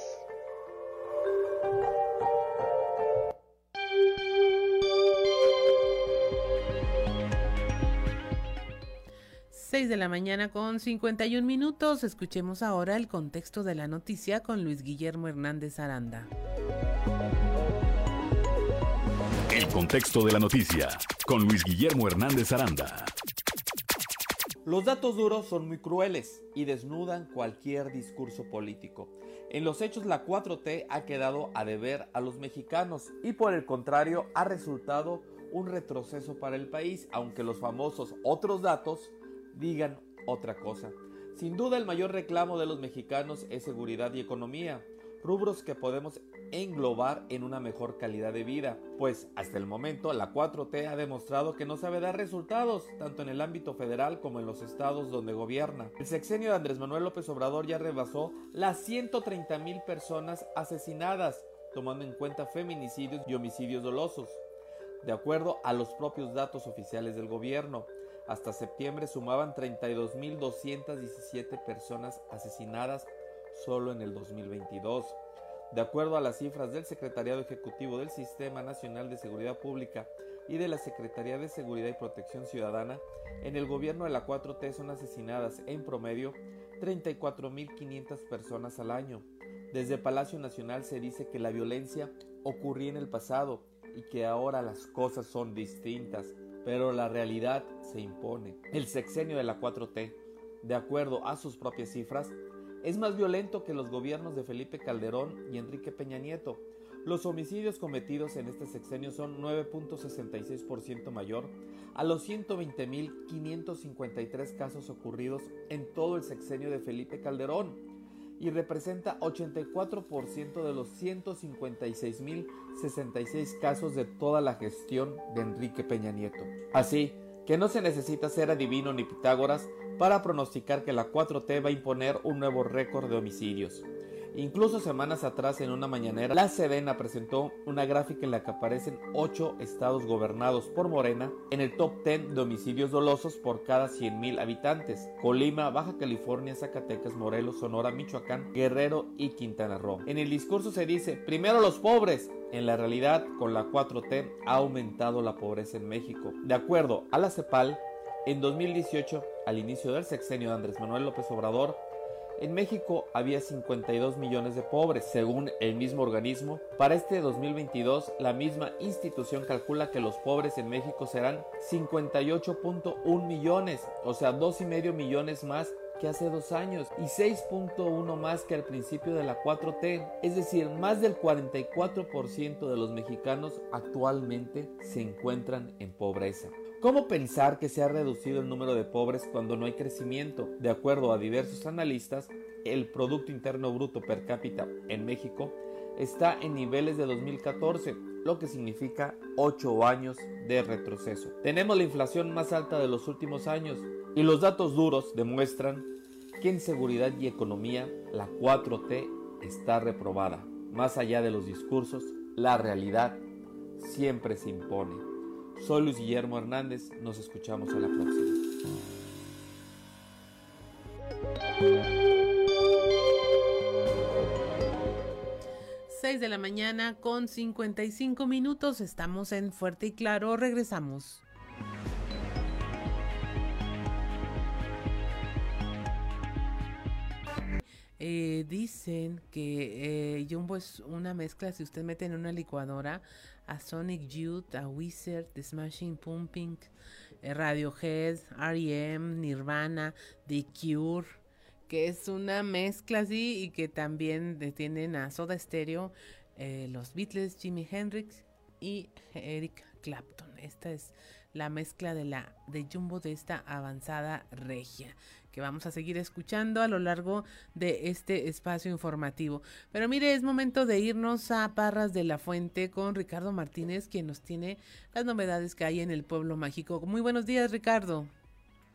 Speaker 1: Seis de la mañana con 51 minutos. Escuchemos ahora el contexto de la noticia con Luis Guillermo Hernández Aranda.
Speaker 2: El contexto de la noticia con Luis Guillermo Hernández Aranda.
Speaker 24: Los datos duros son muy crueles y desnudan cualquier discurso político. En los hechos la 4T ha quedado a deber a los mexicanos y por el contrario ha resultado un retroceso para el país, aunque los famosos otros datos digan otra cosa. Sin duda el mayor reclamo de los mexicanos es seguridad y economía, rubros que podemos englobar en una mejor calidad de vida, pues hasta el momento la 4T ha demostrado que no sabe dar resultados, tanto en el ámbito federal como en los estados donde gobierna. El sexenio de Andrés Manuel López Obrador ya rebasó las 130 mil personas asesinadas, tomando en cuenta feminicidios y homicidios dolosos. De acuerdo a los propios datos oficiales del gobierno, hasta septiembre sumaban 32.217 personas asesinadas solo en el 2022. De acuerdo a las cifras del Secretariado Ejecutivo del Sistema Nacional de Seguridad Pública y de la Secretaría de Seguridad y Protección Ciudadana, en el gobierno de la 4T son asesinadas en promedio 34.500 personas al año. Desde Palacio Nacional se dice que la violencia ocurría en el pasado y que ahora las cosas son distintas, pero la realidad se impone. El sexenio de la 4T, de acuerdo a sus propias cifras, es más violento que los gobiernos de Felipe Calderón y Enrique Peña Nieto. Los homicidios cometidos en este sexenio son 9.66% mayor a los 120.553 casos ocurridos en todo el sexenio de Felipe Calderón y representa 84% de los 156.066 casos de toda la gestión de Enrique Peña Nieto. Así que no se necesita ser adivino ni Pitágoras para pronosticar que la 4T va a imponer un nuevo récord de homicidios. Incluso semanas atrás en una mañanera, la Sedena presentó una gráfica en la que aparecen 8 estados gobernados por Morena en el top 10 de homicidios dolosos por cada 100.000 habitantes. Colima, Baja California, Zacatecas, Morelos, Sonora, Michoacán, Guerrero y Quintana Roo. En el discurso se dice, primero los pobres. En la realidad, con la 4T ha aumentado la pobreza en México. De acuerdo a la CEPAL, en 2018, al inicio del sexenio de Andrés Manuel López Obrador, en México había 52 millones de pobres, según el mismo organismo. Para este 2022, la misma institución calcula que los pobres en México serán 58.1 millones, o sea, 2,5 millones más que hace dos años y 6.1 más que al principio de la 4T. Es decir, más del 44% de los mexicanos actualmente se encuentran en pobreza. ¿Cómo pensar que se ha reducido el número de pobres cuando no hay crecimiento? De acuerdo a diversos analistas, el Producto Interno Bruto per cápita en México está en niveles de 2014, lo que significa 8 años de retroceso. Tenemos la inflación más alta de los últimos años y los datos duros demuestran que en seguridad y economía la 4T está reprobada. Más allá de los discursos, la realidad siempre se impone. Soy Luis Guillermo Hernández, nos escuchamos a la próxima.
Speaker 1: Seis de la mañana con 55 minutos, estamos en Fuerte y Claro, regresamos. Eh, dicen que eh, Jumbo es una mezcla, si usted mete en una licuadora a Sonic Youth, a Wizard, The Smashing Pumping, eh, Radiohead, R.E.M., Nirvana, The Cure, que es una mezcla así y que también tienen a Soda Stereo, los Beatles, Jimi Hendrix y Eric Clapton. Esta es la mezcla de la de Jumbo de esta avanzada regia que vamos a seguir escuchando a lo largo de este espacio informativo. Pero mire, es momento de irnos a Parras de la Fuente con Ricardo Martínez, quien nos tiene las novedades que hay en el pueblo mágico. Muy buenos días, Ricardo.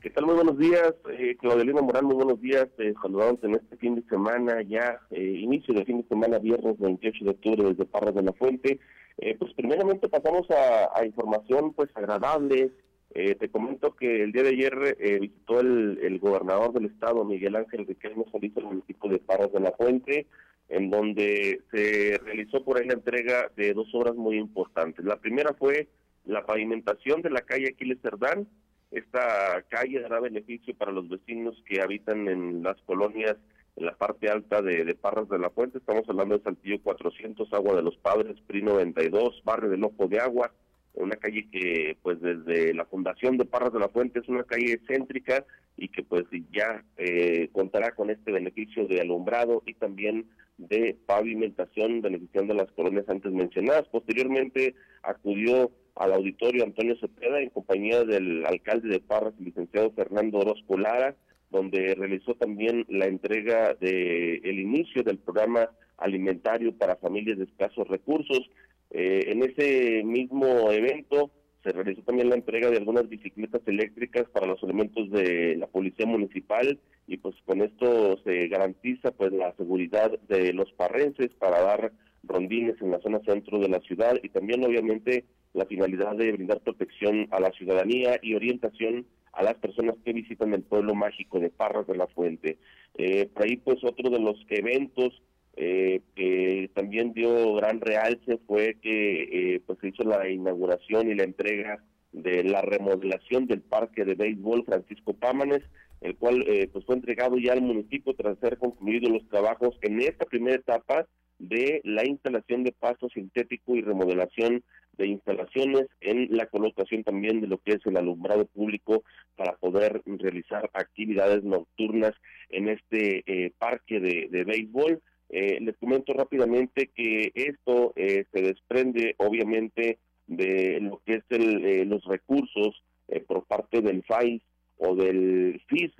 Speaker 25: ¿Qué tal? Muy buenos días, eh, Claudelina Morán, muy buenos días. Eh, saludamos en este fin de semana, ya eh, inicio de fin de semana, viernes 28 de octubre desde Parras de la Fuente. Eh, pues primeramente pasamos a, a información pues agradable, eh, te comento que el día de ayer eh, visitó el, gobernador del estado, Miguel Ángel Riquelme Solís, el municipio de Parras de la Fuente, en donde se realizó por ahí la entrega de dos obras muy importantes. La primera fue la pavimentación de la calle Aquiles Cerdán. Esta calle dará beneficio para los vecinos que habitan en las colonias en la parte alta de, Parras de la Fuente. Estamos hablando de Saltillo 400, Agua de los Padres, PRI 92, Barrio del Ojo de Agua, una calle que pues desde la fundación de Parras de la Fuente es una calle céntrica y que pues ya eh, contará con este beneficio de alumbrado y también de pavimentación beneficiando a las colonias antes mencionadas. Posteriormente acudió al auditorio Antonio Cepeda en compañía del alcalde de Parras, el licenciado Fernando Orozco Lara, donde realizó también la entrega de el inicio del programa alimentario para familias de escasos recursos. Eh, en ese mismo evento se realizó también la entrega de algunas bicicletas eléctricas para los elementos de la policía municipal y pues con esto se garantiza pues la seguridad de los parrenses para dar rondines en la zona centro de la ciudad y también obviamente la finalidad de brindar protección a la ciudadanía y orientación a las personas que visitan el pueblo mágico de Parras de la Fuente. Eh, por ahí pues otro de los eventos eh, que también dio gran realce fue que eh, pues se hizo la inauguración y la entrega de la remodelación del parque de béisbol Francisco Pámanes, el cual eh, pues fue entregado ya al municipio tras ser concluidos los trabajos en esta primera etapa de la instalación de pasto sintético y remodelación de instalaciones en la colocación también de lo que es el alumbrado público para poder realizar actividades nocturnas en este eh, parque de béisbol. Eh, les comento rápidamente que esto eh, se desprende obviamente de lo que es el, eh, los recursos eh, por parte del FAIS o del FIS,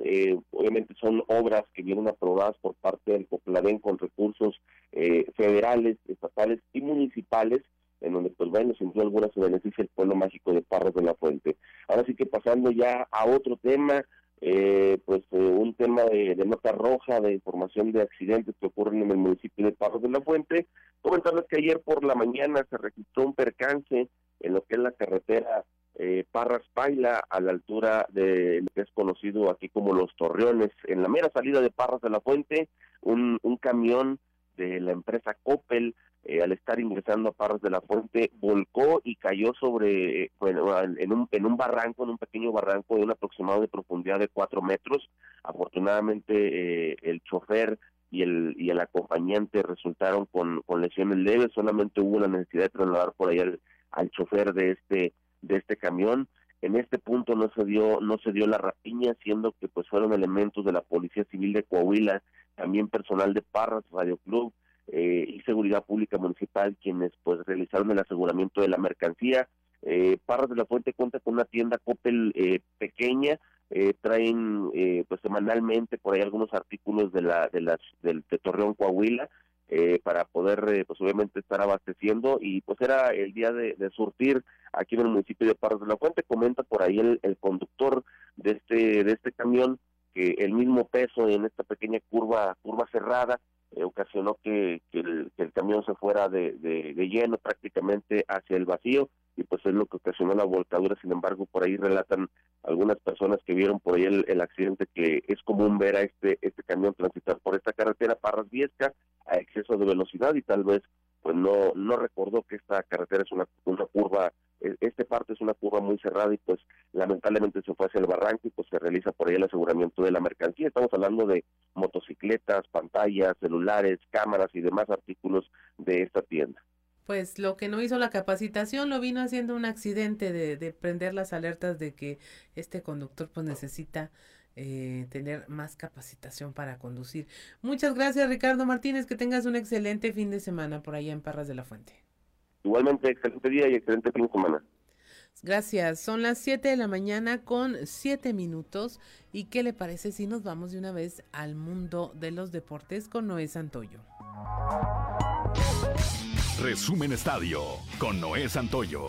Speaker 25: obviamente son obras que vienen aprobadas por parte del Popladén con recursos federales, estatales y municipales, en donde pues bueno, sin duda alguna se beneficia el pueblo mágico de Parras de la Fuente. Ahora sí que pasando ya a otro tema, eh, pues eh, un tema de, nota roja, de información de accidentes que ocurren en el municipio de Parros de la Fuente. Comentarles que ayer por la mañana se registró un percance en lo que es la carretera eh, Parras Paila, a la altura de lo que es conocido aquí como Los Torreones. En la mera salida de Parras de la Fuente, un, un camión de la empresa Coppel, eh, al estar ingresando a Parras de la Fuente, volcó y cayó sobre, bueno, en un, en un barranco, en un pequeño barranco de un aproximado de profundidad de cuatro metros. Afortunadamente, eh, el chofer y el, y el acompañante resultaron con, con lesiones leves, solamente hubo la necesidad de trasladar por ahí al, al chofer de este de este camión. En este punto no se dio no se dio la rapiña, siendo que pues fueron elementos de la Policía Civil de Coahuila, también personal de Parras, Radio Club eh, y Seguridad Pública Municipal quienes pues realizaron el aseguramiento de la mercancía. Eh, Parras de la Fuente cuenta con una tienda Coppel eh, pequeña, eh, traen eh, pues semanalmente por ahí algunos artículos de la de las del de Torreón Coahuila eh, para poder eh, pues obviamente estar abasteciendo y pues era el día de, surtir aquí en el municipio de Parras de la Fuente comenta por ahí el, el conductor de este de este camión que el mismo peso en esta pequeña curva curva cerrada eh, ocasionó que, que, el, camión se fuera de, de, de, lleno prácticamente hacia el vacío y pues es lo que ocasionó la volcadura. Sin embargo, por ahí relatan algunas personas que vieron por ahí el, el accidente que es común ver a este este camión transitar por esta carretera Parras Viesca a exceso de velocidad y tal vez pues no no recordó que esta carretera es una, una curva este parte es una curva muy cerrada y pues lamentablemente se fue hacia el barranco y pues se realiza por ahí el aseguramiento de la mercancía. Estamos hablando de motocicletas, pantallas, celulares, cámaras y demás artículos de esta tienda.
Speaker 1: Pues lo que no hizo la capacitación lo vino haciendo un accidente de, de prender las alertas de que este conductor pues necesita eh, tener más capacitación para conducir. Muchas gracias Ricardo Martínez, que tengas un excelente fin de semana por allá en Parras de la Fuente.
Speaker 25: Igualmente, excelente día y excelente fin de semana.
Speaker 1: Gracias. Son las 7 de la mañana con 7 minutos. ¿Y qué le parece si nos vamos de una vez al mundo de los deportes con Noé Santoyo?
Speaker 2: Resumen Estadio con Noé Santoyo.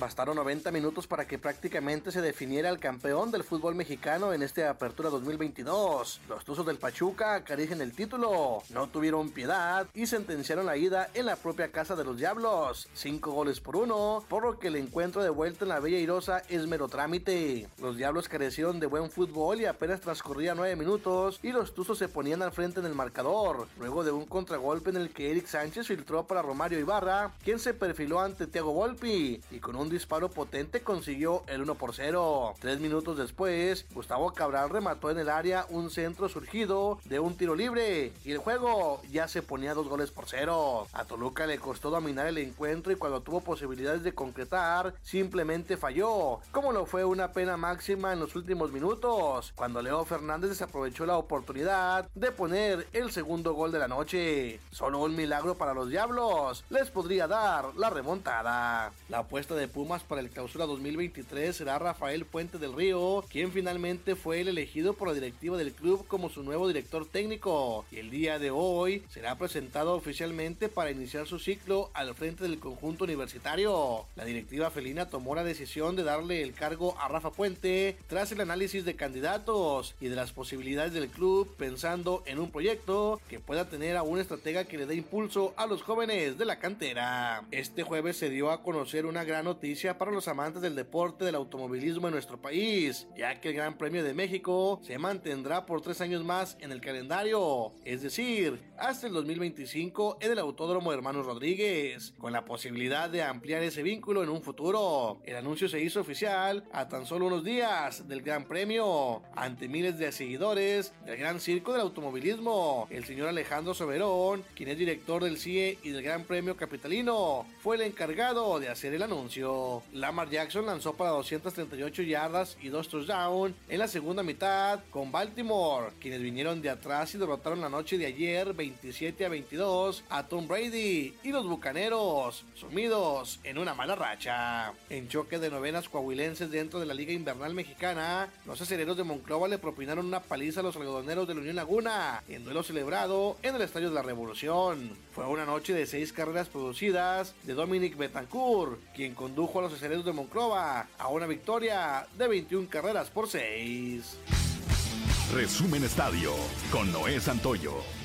Speaker 26: Bastaron 90 minutos para que prácticamente se definiera el campeón del fútbol mexicano en esta apertura 2022. Los Tuzos del Pachuca acarician el título, no tuvieron piedad y sentenciaron la ida en la propia casa de los Diablos. Cinco goles por uno, por lo que el encuentro de vuelta en la Bella Irosa es mero trámite. Los Diablos carecieron de buen fútbol y apenas transcurría 9 minutos y los Tuzos se ponían al frente en el marcador, luego de un contragolpe en el que Eric Sánchez filtró para Romario Ibarra, quien se perfiló ante Thiago Volpi y con un disparo potente consiguió el 1 por 0. Tres minutos después, Gustavo Cabral remató en el área un centro surgido de un tiro libre y el juego ya se ponía dos goles por cero. A Toluca le costó dominar el encuentro y cuando tuvo posibilidades de concretar, simplemente falló, como lo fue una pena máxima en los últimos minutos, cuando Leo Fernández desaprovechó la oportunidad de poner el segundo gol de la noche. Solo un milagro para los Diablos les podría dar la remontada. La apuesta de Para el clausura 2023 será Rafael Puente del Río, quien finalmente fue el elegido por la directiva del club como su nuevo director técnico. Y el día de hoy será presentado oficialmente para iniciar su ciclo al frente del conjunto universitario. La directiva felina tomó la decisión de darle el cargo a Rafa Puente tras el análisis de candidatos y de las posibilidades del club pensando en un proyecto que pueda tener a un estratega que le dé impulso a los jóvenes de la cantera. Este jueves se dio a conocer una gran noticia para los amantes del deporte del automovilismo en nuestro país, ya que el Gran Premio de México se mantendrá por tres años más en el calendario, es decir, hasta el 2025 en el Autódromo Hermanos Rodríguez, con la posibilidad de ampliar ese vínculo en un futuro. El anuncio se hizo oficial a tan solo unos días del Gran Premio, ante miles de seguidores del Gran Circo del Automovilismo. El señor Alejandro Soberón, quien es director del CIE y del Gran Premio Capitalino, fue el encargado de hacer el anuncio. Lamar Jackson lanzó para 238 yardas y dos touchdowns en la segunda mitad con Baltimore, quienes vinieron de atrás y derrotaron la noche de ayer 27 a 22 a Tom Brady y los Bucaneros, sumidos en una mala racha. En choque de novenas coahuilenses dentro de la Liga Invernal Mexicana, los aceleros de Monclova le propinaron una paliza a los algodoneros de la Unión Laguna en duelo celebrado en el Estadio de la Revolución. Fue una noche de seis carreras producidas de Dominic Betancourt, quien condujo a los aceleros de Monclova a una victoria de 21 carreras por 6.
Speaker 2: Resumen Estadio con Noé Santoyo.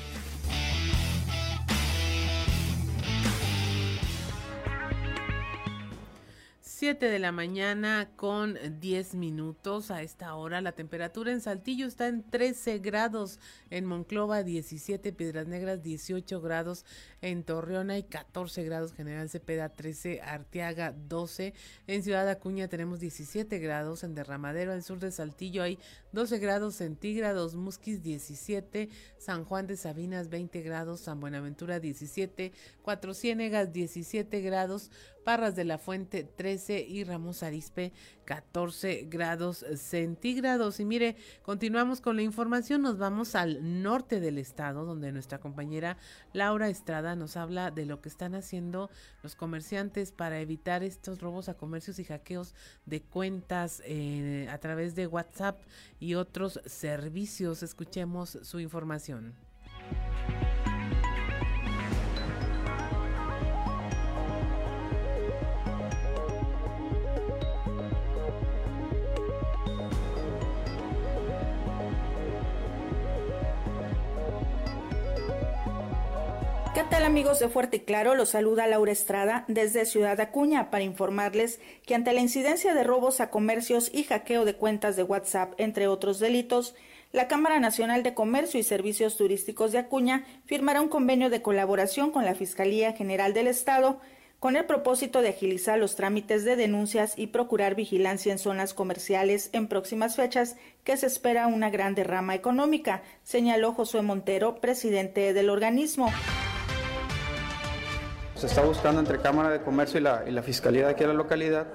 Speaker 1: 7 de la mañana con 10 minutos. A esta hora la temperatura en Saltillo está en 13 grados, en Monclova 17, Piedras Negras 18 grados, en Torreón hay 14 grados, General Cepeda 13, Arteaga 12, en Ciudad Acuña tenemos 17 grados, en Derramadero al sur de Saltillo hay 12 grados centígrados, Musquis 17, San Juan de Sabinas 20 grados, San Buenaventura 17, Cuatro Ciénegas 17 grados, Parras de la Fuente 13 y Ramos Arispe 14 grados centígrados. Y mire, continuamos con la información, nos vamos al norte del estado, donde nuestra compañera Laura Estrada nos habla de lo que están haciendo los comerciantes para evitar estos robos a comercios y hackeos de cuentas eh, a través de WhatsApp y otros servicios. Escuchemos su información.
Speaker 27: Tal amigos de Fuerte y Claro? Los saluda Laura Estrada desde Ciudad Acuña para informarles que ante la incidencia de robos a comercios y hackeo de cuentas de WhatsApp, entre otros delitos, la Cámara Nacional de Comercio y Servicios Turísticos de Acuña firmará un convenio de colaboración con la Fiscalía General del Estado con el propósito de agilizar los trámites de denuncias y procurar vigilancia en zonas comerciales en próximas fechas que se espera una gran derrama económica, señaló Josué Montero, presidente del organismo.
Speaker 28: Se está buscando entre Cámara de Comercio y la, y la Fiscalía de aquí a la localidad.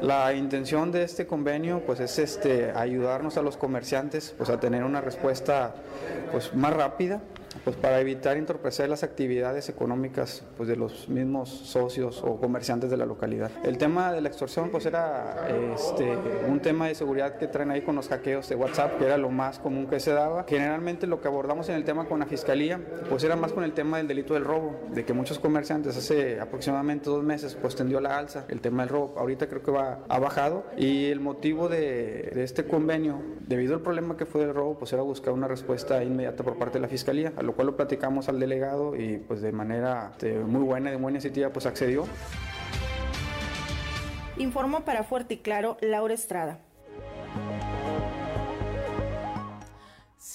Speaker 28: La intención de este convenio pues, es este, ayudarnos a los comerciantes pues, a tener una respuesta pues, más rápida pues para evitar entorpecer las actividades económicas pues de los mismos socios o comerciantes de la localidad. El tema de la extorsión pues era este, un tema de seguridad que traen ahí con los hackeos de WhatsApp, que era lo más común que se daba. Generalmente lo que abordamos en el tema con la fiscalía pues era más con el tema del delito del robo, de que muchos comerciantes hace aproximadamente dos meses pues tendió la alza el tema del robo. Ahorita creo que va, ha bajado y el motivo de, de este convenio, debido al problema que fue del robo, pues era buscar una respuesta inmediata por parte de la fiscalía, a lo cual lo platicamos al delegado y pues de manera este, muy buena y de buena iniciativa pues accedió.
Speaker 27: Informó para Fuerte y Claro Laura Estrada.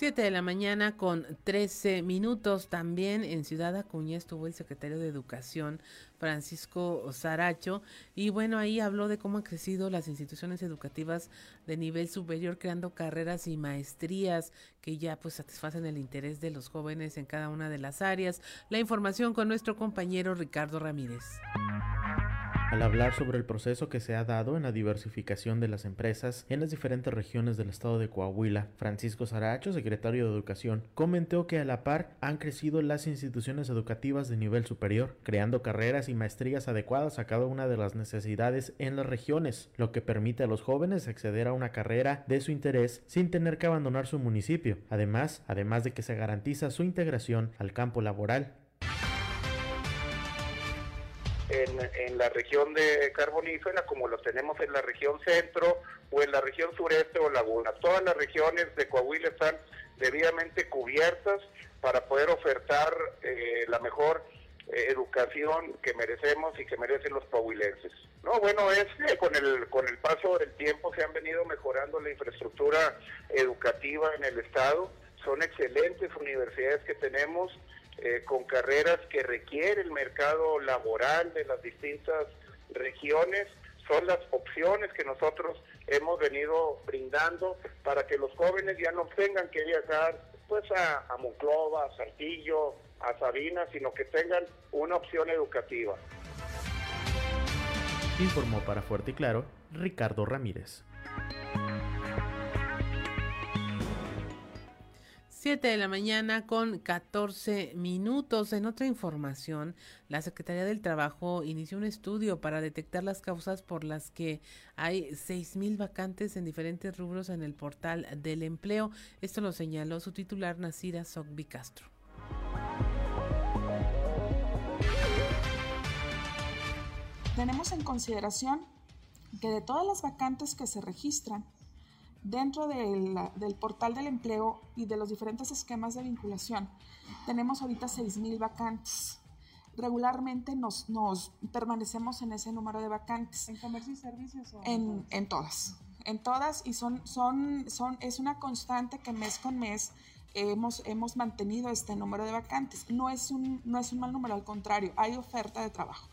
Speaker 1: 7 de la mañana con 13 minutos. También en Ciudad Acuña estuvo el secretario de Educación, Francisco Saracho, y bueno, ahí habló de cómo han crecido las instituciones educativas de nivel superior, creando carreras y maestrías que ya pues satisfacen el interés de los jóvenes en cada una de las áreas. La información con nuestro compañero Ricardo Ramírez.
Speaker 29: Al hablar sobre el proceso que se ha dado en la diversificación de las empresas en las diferentes regiones del estado de Coahuila, Francisco Saracho, secretario de Educación, comentó que a la par han crecido las instituciones educativas de nivel superior, creando carreras y maestrías adecuadas a cada una de las necesidades en las regiones, lo que permite a los jóvenes acceder a una carrera de su interés sin tener que abandonar su municipio. Además, además de que se garantiza su integración al campo laboral,
Speaker 30: en, en, la región de carbonífera como lo tenemos en la región centro o en la región sureste o laguna. Todas las regiones de Coahuila están debidamente cubiertas para poder ofertar eh, la mejor educación que merecemos y que merecen los coahuilenses. No, bueno, es que con el, con el paso del tiempo se han venido mejorando la infraestructura educativa en el estado. Son excelentes universidades que tenemos eh, con carreras que requiere el mercado laboral de las distintas regiones. Son las opciones que nosotros hemos venido brindando para que los jóvenes ya no tengan que viajar pues a, a Monclova, a Saltillo, a Sabina, sino que tengan una opción educativa.
Speaker 29: Informó para Fuerte y Claro Ricardo Ramírez.
Speaker 1: 7 de la mañana con 14 minutos. En otra información, la Secretaría del Trabajo inició un estudio para detectar las causas por las que hay 6.000 vacantes en diferentes rubros en el portal del empleo. Esto lo señaló su titular, Nacira Sogbi Castro.
Speaker 31: Tenemos en consideración que de todas las vacantes que se registran, Dentro del, portal del empleo y de los diferentes esquemas de vinculación, tenemos ahorita 6.000 vacantes. Regularmente nos, nos, permanecemos en ese número de vacantes.
Speaker 32: ¿En comercio y servicios? O
Speaker 31: en, en todas. En todas y son, son, son, es una constante que mes con mes hemos, hemos mantenido este número de vacantes. No es, un, no es un mal número, al contrario, hay oferta de trabajo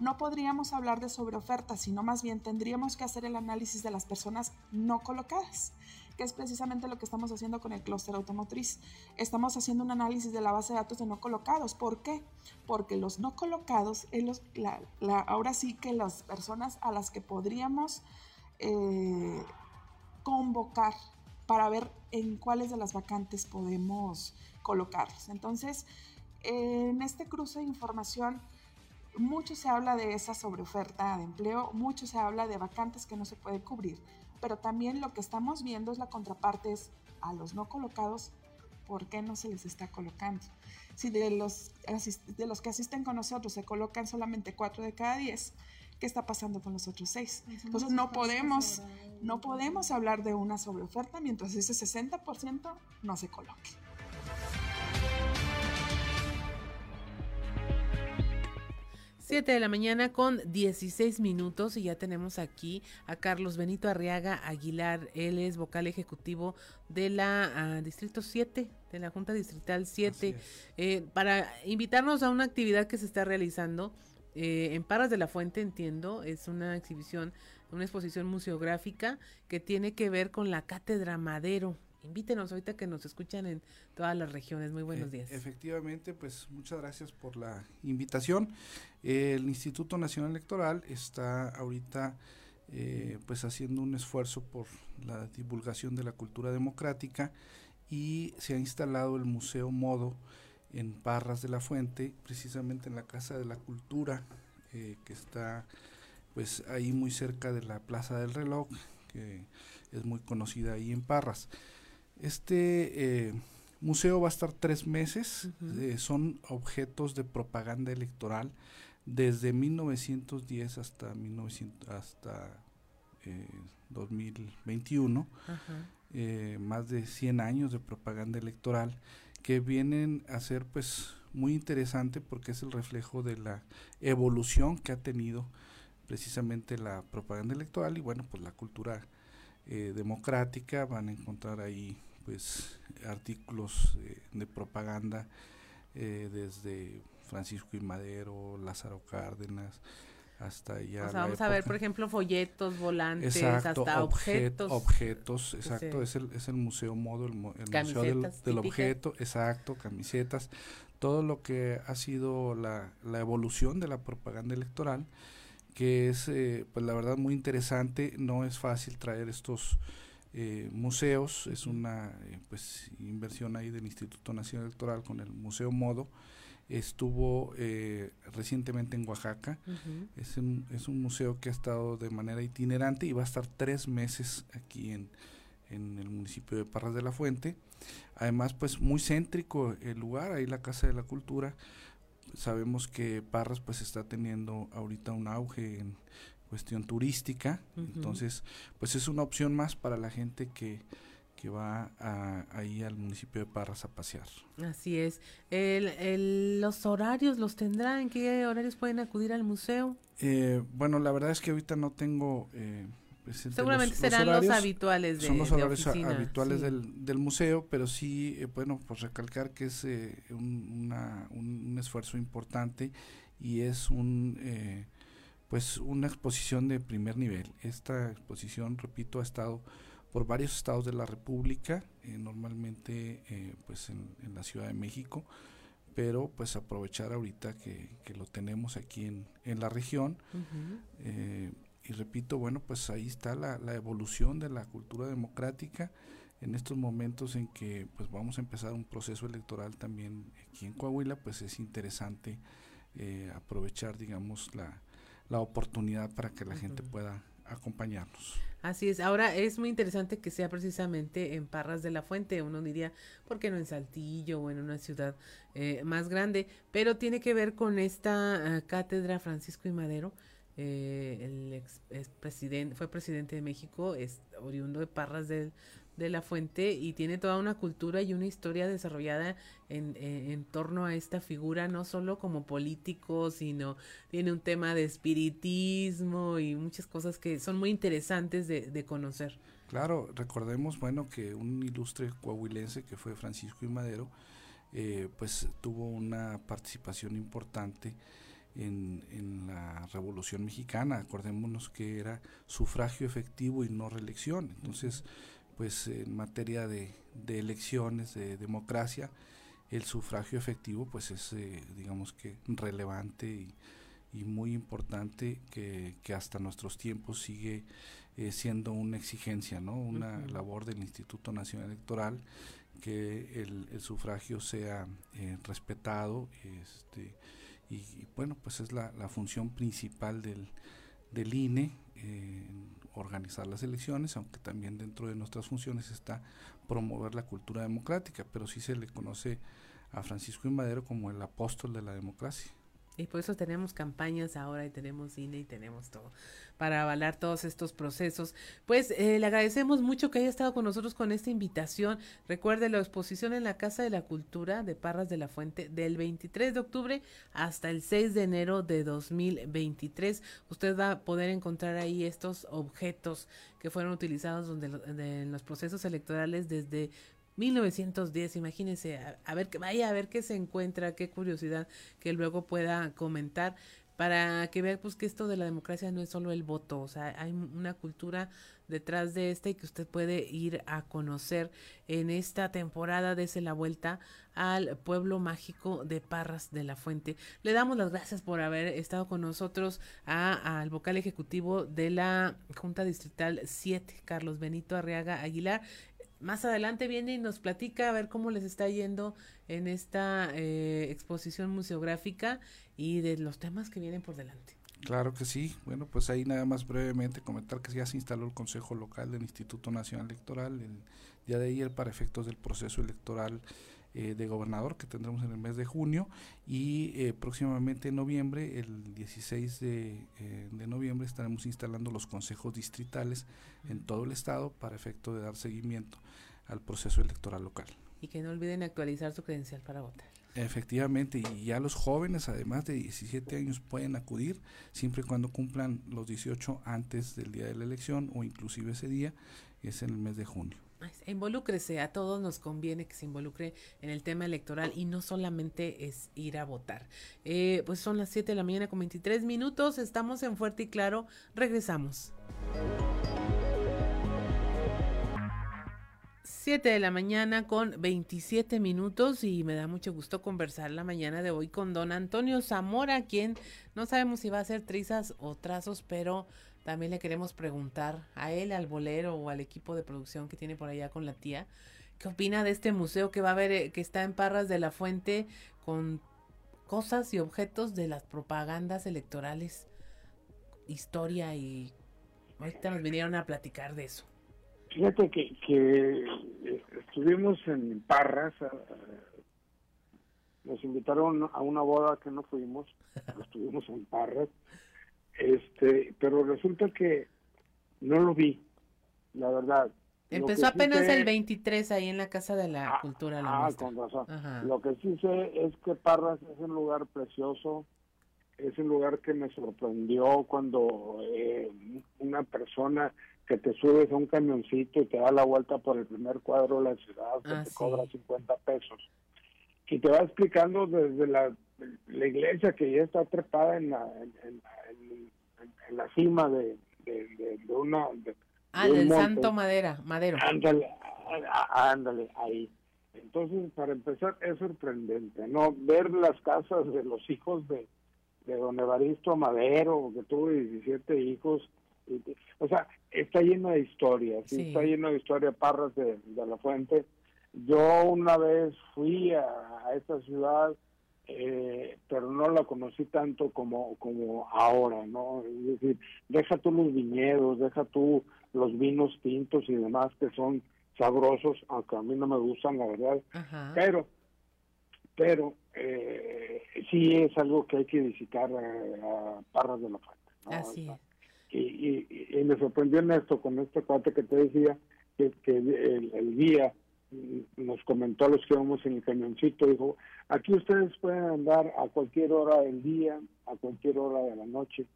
Speaker 31: no podríamos hablar de sobreoferta, sino más bien tendríamos que hacer el análisis de las personas no colocadas, que es precisamente lo que estamos haciendo con el clúster automotriz. Estamos haciendo un análisis de la base de datos de no colocados. ¿Por qué? Porque los no colocados, los, ahora sí que las personas a las que podríamos eh, convocar para ver en cuáles de las vacantes podemos colocarlos. Entonces, en este cruce de información, mucho se habla de esa sobreoferta de empleo, mucho se habla de vacantes que no se puede cubrir, pero también lo que estamos viendo es la contraparte es a los no colocados, ¿por qué no se les está colocando? Si de los, de los que asisten con nosotros se colocan solamente 4 de cada 10, ¿qué está pasando con los otros 6? Entonces no podemos, no podemos hablar de una sobreoferta mientras ese 60% no se coloque.
Speaker 1: 7 de la mañana con 16 minutos y ya tenemos aquí a Carlos Benito Arriaga Aguilar. Él es vocal ejecutivo de la ah, Distrito 7, de la Junta Distrital 7, eh, para invitarnos a una actividad que se está realizando eh, en Parras de la Fuente, entiendo, es una exhibición, una exposición museográfica que tiene que ver con la Cátedra Madero invítenos ahorita que nos escuchan en todas las regiones. Muy buenos e, días.
Speaker 33: efectivamente, pues muchas gracias por la invitación. el Instituto Nacional Electoral está ahorita eh, pues haciendo un esfuerzo por la divulgación de la cultura democrática y se ha instalado el Museo Modo en Parras de la Fuente, precisamente en la Casa de la Cultura, eh, que está pues ahí muy cerca de la Plaza del Reloj, que es muy conocida ahí en Parras. Este eh, museo va a estar tres meses, eh, son objetos de propaganda electoral desde 1910 hasta, 1900, hasta 2021, eh, más de 100 años de propaganda electoral que vienen a ser pues muy interesante porque es el reflejo de la evolución que ha tenido precisamente la propaganda electoral y bueno pues la cultura democrática. Van a encontrar ahí pues artículos eh, de propaganda eh, desde Francisco y Madero, Lázaro Cárdenas, hasta ya.
Speaker 1: O sea, vamos a ver, por ejemplo, folletos, volantes, hasta objetos.
Speaker 33: Objetos, exacto, es, el, es el Museo Modo, el, Museo del, Objeto, exacto, camisetas, todo lo que ha sido la, la evolución de la propaganda electoral, que es, eh, pues la verdad, muy interesante, no es fácil traer estos eh, museos, es una eh, pues inversión ahí del Instituto Nacional Electoral con el Museo Modo. Estuvo eh, recientemente en Oaxaca. es, un, es un museo que ha estado de manera itinerante y va a estar tres meses aquí en, en el municipio de Parras de la Fuente. Además, pues muy céntrico el lugar, ahí la Casa de la Cultura. Sabemos que Parras pues está teniendo ahorita un auge en, cuestión turística. Entonces, pues es una opción más para la gente que, que va ahí al municipio de Parras a pasear.
Speaker 1: Así es. El, ¿Los horarios los tendrán? ¿En qué horarios pueden acudir al museo?
Speaker 33: Eh, bueno, la verdad es que ahorita no tengo... Eh,
Speaker 1: Seguramente serán los, habituales de
Speaker 33: Son los horarios habituales del, del, museo, pero sí, eh, bueno, pues recalcar que es eh, un, un, esfuerzo importante y es un pues una exposición de primer nivel. Esta exposición, repito, ha estado por varios estados de la República, eh, normalmente eh, pues en, la Ciudad de México, pero pues aprovechar ahorita que, lo tenemos aquí en, en la región. Eh, y repito, bueno, pues ahí está la, la, evolución de la cultura democrática en estos momentos en que pues vamos a empezar un proceso electoral también aquí en Coahuila, pues es interesante eh, aprovechar, digamos, la, la, oportunidad para que la gente pueda acompañarnos.
Speaker 1: Así es, ahora es muy interesante que sea precisamente en Parras de la Fuente, uno diría, ¿por qué no en Saltillo o en una ciudad eh, más grande? Pero tiene que ver con esta ah, cátedra Francisco y Madero, eh, el ex, presidente, fue presidente de México, es oriundo de Parras de, de la Fuente y tiene toda una cultura y una historia desarrollada en, en, torno a esta figura, no solo como político, sino tiene un tema de espiritismo y muchas cosas que son muy interesantes de, conocer.
Speaker 33: Claro, recordemos, bueno, que un ilustre coahuilense que fue Francisco y Madero, eh, pues tuvo una participación importante en, en, la Revolución Mexicana. Acordémonos que era sufragio efectivo y no reelección. Entonces, pues en materia de, elecciones, de democracia, el sufragio efectivo pues es eh, digamos que relevante y, muy importante que, hasta nuestros tiempos sigue eh, siendo una exigencia, ¿no? Una labor del Instituto Nacional Electoral que el, sufragio sea eh, respetado este, y, bueno pues es la, la función principal del, del INE organizar las elecciones, aunque también dentro de nuestras funciones está promover la cultura democrática, pero sí se le conoce a Francisco I. Madero como el apóstol de la democracia.
Speaker 1: Y por eso tenemos campañas ahora y tenemos cine y tenemos todo para avalar todos estos procesos. Pues eh, le agradecemos mucho que haya estado con nosotros con esta invitación. Recuerde la exposición en la Casa de la Cultura de Parras de la Fuente del 23 de octubre hasta el 6 de enero de 2023. Usted va a poder encontrar ahí estos objetos que fueron utilizados donde, en los procesos electorales desde 1910, imagínense, a, ver que vaya a ver qué se encuentra, qué curiosidad que luego pueda comentar para que vea pues que esto de la democracia no es solo el voto, o sea, hay una cultura detrás de este que usted puede ir a conocer en esta temporada de la vuelta al pueblo mágico de Parras de la Fuente. Le damos las gracias por haber estado con nosotros a, al vocal ejecutivo de la Junta Distrital 7, Carlos Benito Arriaga Aguilar más adelante viene y nos platica a ver cómo les está yendo en esta eh, exposición museográfica y de los temas que vienen por delante.
Speaker 33: Claro que sí. Bueno, pues ahí nada más brevemente comentar que ya se instaló el Consejo Local del Instituto Nacional Electoral el día de ayer para efectos del proceso electoral eh, de gobernador que tendremos en el mes de junio y eh, próximamente en noviembre, el 16 de, eh, de, noviembre, estaremos instalando los consejos distritales en todo el estado para efecto de dar seguimiento al proceso electoral local.
Speaker 1: Y que no olviden actualizar su credencial para votar.
Speaker 33: Efectivamente, y ya los jóvenes, además de 17 años, pueden acudir siempre y cuando cumplan los 18 antes del día de la elección o inclusive ese día, es en el mes de junio.
Speaker 1: Involúcrese, a todos nos conviene que se involucre en el tema electoral y no solamente es ir a votar. Eh, pues son las 7 de la mañana con 23 minutos, estamos en Fuerte y Claro, regresamos. 7 de la mañana con 27 minutos y me da mucho gusto conversar la mañana de hoy con don Antonio Zamora, quien no sabemos si va a hacer trizas o trazos, pero también le queremos preguntar a él, al bolero o al equipo de producción que tiene por allá con la tía, ¿qué opina de este museo que va a haber, eh, que está en Parras de la Fuente con cosas y objetos de las propagandas electorales, historia y ahorita nos vinieron a platicar de eso.
Speaker 32: Fíjate que, que estuvimos en Parras, nos invitaron a una boda que no fuimos, *laughs* estuvimos en Parras, este, pero resulta que no lo vi, la verdad.
Speaker 1: Empezó apenas el 23 ahí en la Casa de la ah, Cultura.
Speaker 32: La ah, con razón. Lo que sí sé es que Parras es un lugar precioso, es un lugar que me sorprendió cuando eh, una persona que te subes a un camioncito y te da la vuelta por el primer cuadro de la ciudad, que ah, te cobra 50 pesos. Y te va explicando desde la, la iglesia que ya está trepada en la, en, en la cima de, de, una...
Speaker 1: ah, del Santo Madera, Madero.
Speaker 32: Ándale, ándale, ahí. Entonces, para empezar, es sorprendente, ¿no? Ver las casas de los hijos de, de don Evaristo Madero, que tuvo 17 hijos, o sea, está lleno de historias, está lleno de historias, Parras de, la Fuente. Yo una vez fui a, esta ciudad, eh, pero no la conocí tanto como, como ahora, ¿no? Es decir, deja tú los viñedos, deja tú los vinos tintos y demás que son sabrosos, aunque a mí no me gustan, la verdad, pero pero eh, sí es algo que hay que visitar a, Parras de la Fuente.
Speaker 1: Así
Speaker 32: y, y, me sorprendió en esto, con este cuate que te decía, que, que el, el, guía nos comentó a los que íbamos en el cañoncito, dijo, aquí ustedes pueden andar a cualquier hora del día, a cualquier hora de la noche,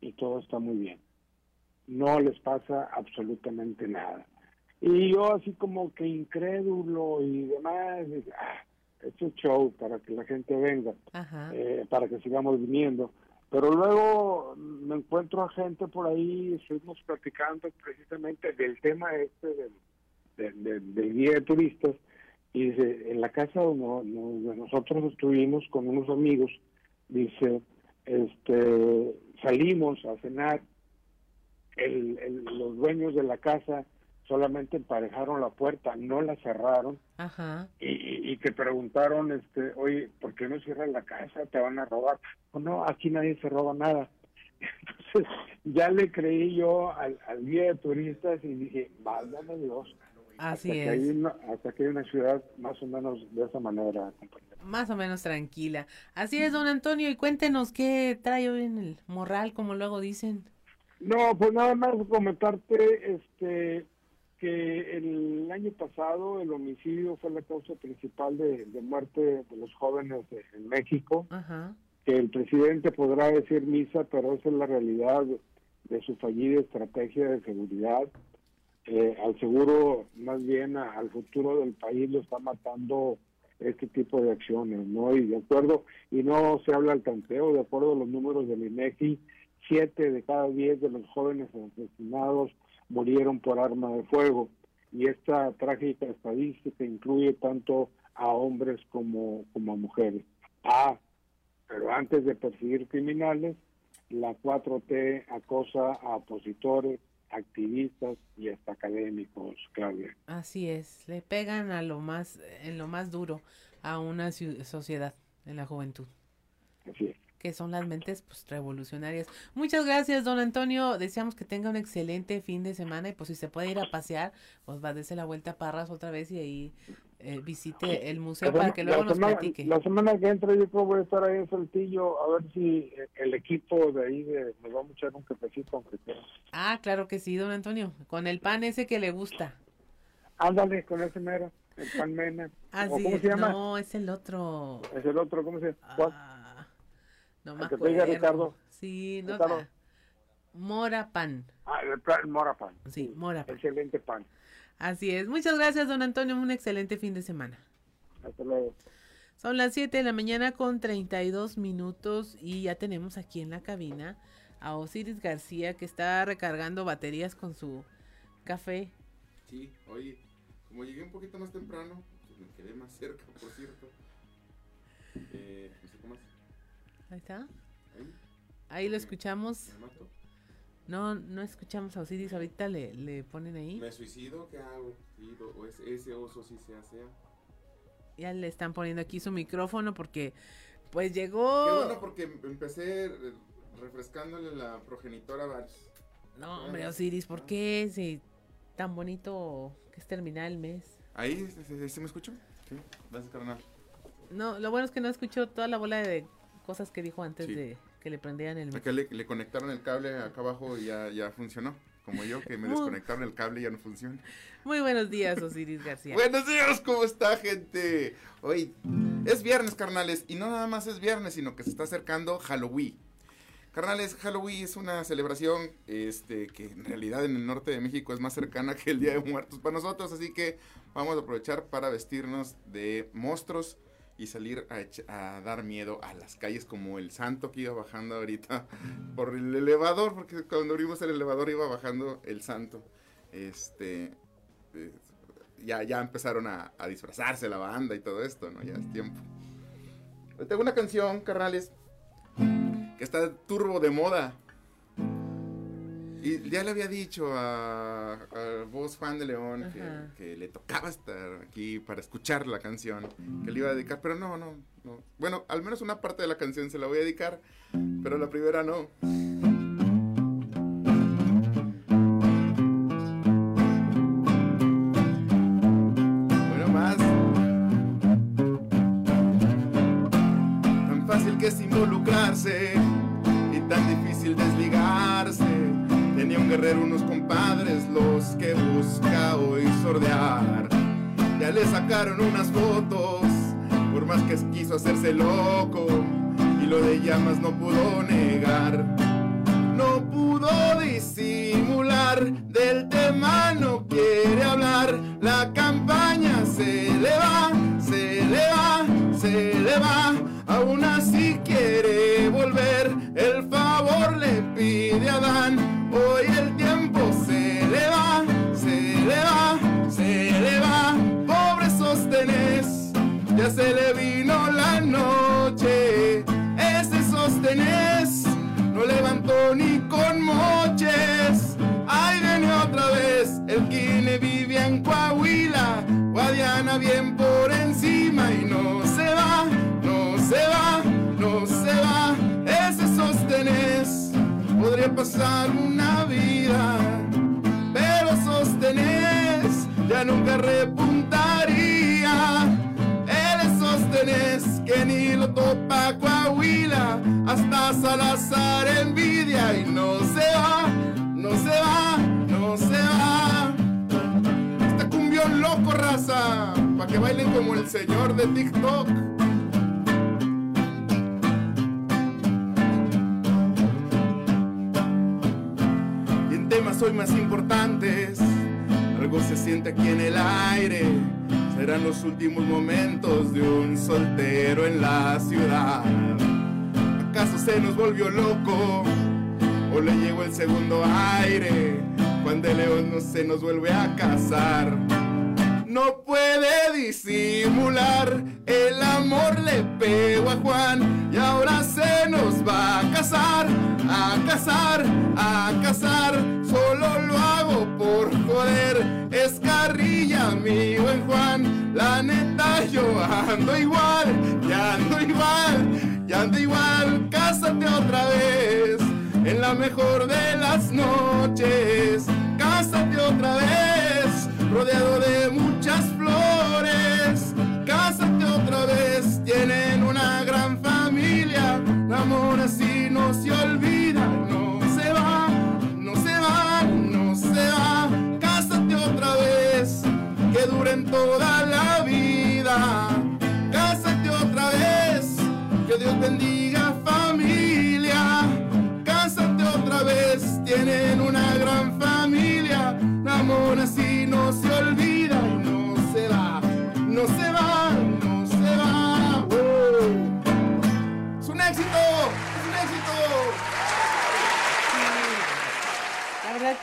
Speaker 32: y todo está muy bien. No les pasa absolutamente nada. Y yo así como que incrédulo y demás, ah, es un show para que la gente venga, eh, para que sigamos viniendo. Pero luego me encuentro a gente por ahí, estuvimos platicando precisamente del tema este del, del, guía de turistas, y dice, en la casa donde, nosotros estuvimos con unos amigos, dice, este salimos a cenar, el, los dueños de la casa solamente emparejaron la puerta, no la cerraron. Y, y, que preguntaron, este, oye, ¿por qué no cierran la casa? Te van a robar. no, aquí nadie se roba nada. *laughs* Entonces, ya le creí yo al, guía de turistas y dije, válgame Dios.
Speaker 1: Así
Speaker 32: hasta
Speaker 1: es.
Speaker 32: Que hay una, hasta que hay una ciudad más o menos de esa manera,
Speaker 1: Más o menos tranquila. Así es, don Antonio, y cuéntenos qué trae hoy en el morral, como luego dicen.
Speaker 32: No, pues nada más comentarte, este, que el año pasado el homicidio fue la causa principal de, muerte de los jóvenes en México, que el presidente podrá decir misa, pero esa es la realidad de, su fallida estrategia de seguridad. Eh, al seguro, más bien al futuro del país lo está matando este tipo de acciones, ¿no? Y de acuerdo, y no se habla al tanteo, de acuerdo a los números del INEGI, siete de cada diez de los jóvenes asesinados murieron por arma de fuego. Y esta trágica estadística incluye tanto a hombres como, como a mujeres. Ah, pero antes de perseguir criminales, la 4T acosa a opositores, activistas y hasta académicos, Claudia.
Speaker 1: Así es, le pegan a lo más, en lo más duro a una sociedad, en la juventud.
Speaker 32: Así es
Speaker 1: que son las mentes pues revolucionarias. Muchas gracias, don Antonio. Deseamos que tenga un excelente fin de semana y pues si se puede ir a pasear, pues va a darse la vuelta a Parras otra vez y ahí eh, visite el museo para que luego nos platique.
Speaker 32: La semana que entra yo creo voy a estar ahí en Saltillo a ver si el equipo de ahí de, nos va a echar un cafecito aunque
Speaker 1: Ah, claro que sí, don Antonio, con el pan ese que le gusta.
Speaker 32: Ándale, con ese mero, el pan mena.
Speaker 1: ¿Cómo se llama? No, es el otro.
Speaker 32: Es el otro, ¿cómo se llama? Ah.
Speaker 1: No me acuerdo.
Speaker 32: Ricardo.
Speaker 1: Sí, no. Ricardo. Mora Pan.
Speaker 32: Ah, el Mora Pan.
Speaker 1: Sí, Mora
Speaker 32: Pan. Excelente pan.
Speaker 1: Así es. Muchas gracias, don Antonio. Un excelente fin de semana.
Speaker 32: Hasta luego.
Speaker 1: Son las 7 de la mañana con 32 minutos y ya tenemos aquí en la cabina a Osiris García que está recargando baterías con su café.
Speaker 34: Sí, oye, como llegué un poquito más temprano, pues me quedé más cerca, por cierto. Eh,
Speaker 1: Ahí está. Ahí lo escuchamos. No, no escuchamos a Osiris, ahorita le, le ponen ahí.
Speaker 34: ¿Me suicido? ¿Qué hago? ¿O es ese oso si se hace?
Speaker 1: Ya le están poniendo aquí su micrófono porque pues llegó...
Speaker 34: Qué bueno porque empecé refrescándole la progenitora Vals.
Speaker 1: No, hombre, Osiris, ¿por qué? Si tan bonito que es terminar el mes.
Speaker 34: ¿Ahí se, me escuchó? Sí, gracias, carnal.
Speaker 1: No, lo bueno es que no escuchó toda la bola de cosas que dijo antes de que le prendieran el...
Speaker 34: Acá le, le, conectaron el cable acá abajo y ya, ya funcionó. Como yo, que me *laughs* desconectaron el cable y ya no funciona.
Speaker 1: Muy buenos días, Osiris García. *laughs*
Speaker 34: buenos días, ¿cómo está, gente? Hoy es viernes, carnales, y no nada más es viernes, sino que se está acercando Halloween. Carnales, Halloween es una celebración este, que en realidad en el norte de México es más cercana que el Día de Muertos para nosotros, así que vamos a aprovechar para vestirnos de monstruos y salir a, dar miedo a las calles como el santo que iba bajando ahorita por el elevador, porque cuando abrimos el elevador iba bajando el santo. Este, eh, ya, ya empezaron a, a, disfrazarse la banda y todo esto, ¿no? Ya es tiempo. tengo una canción, carnales, que está turbo de moda. Y ya le había dicho a, a vos, Juan de León, que, le tocaba estar aquí para escuchar la canción, que le iba a dedicar, pero no, no, no. Bueno, al menos una parte de la canción se la voy a dedicar, pero la primera no. Sacaron unas fotos, por más que quiso hacerse loco, y lo de llamas no pudo negar.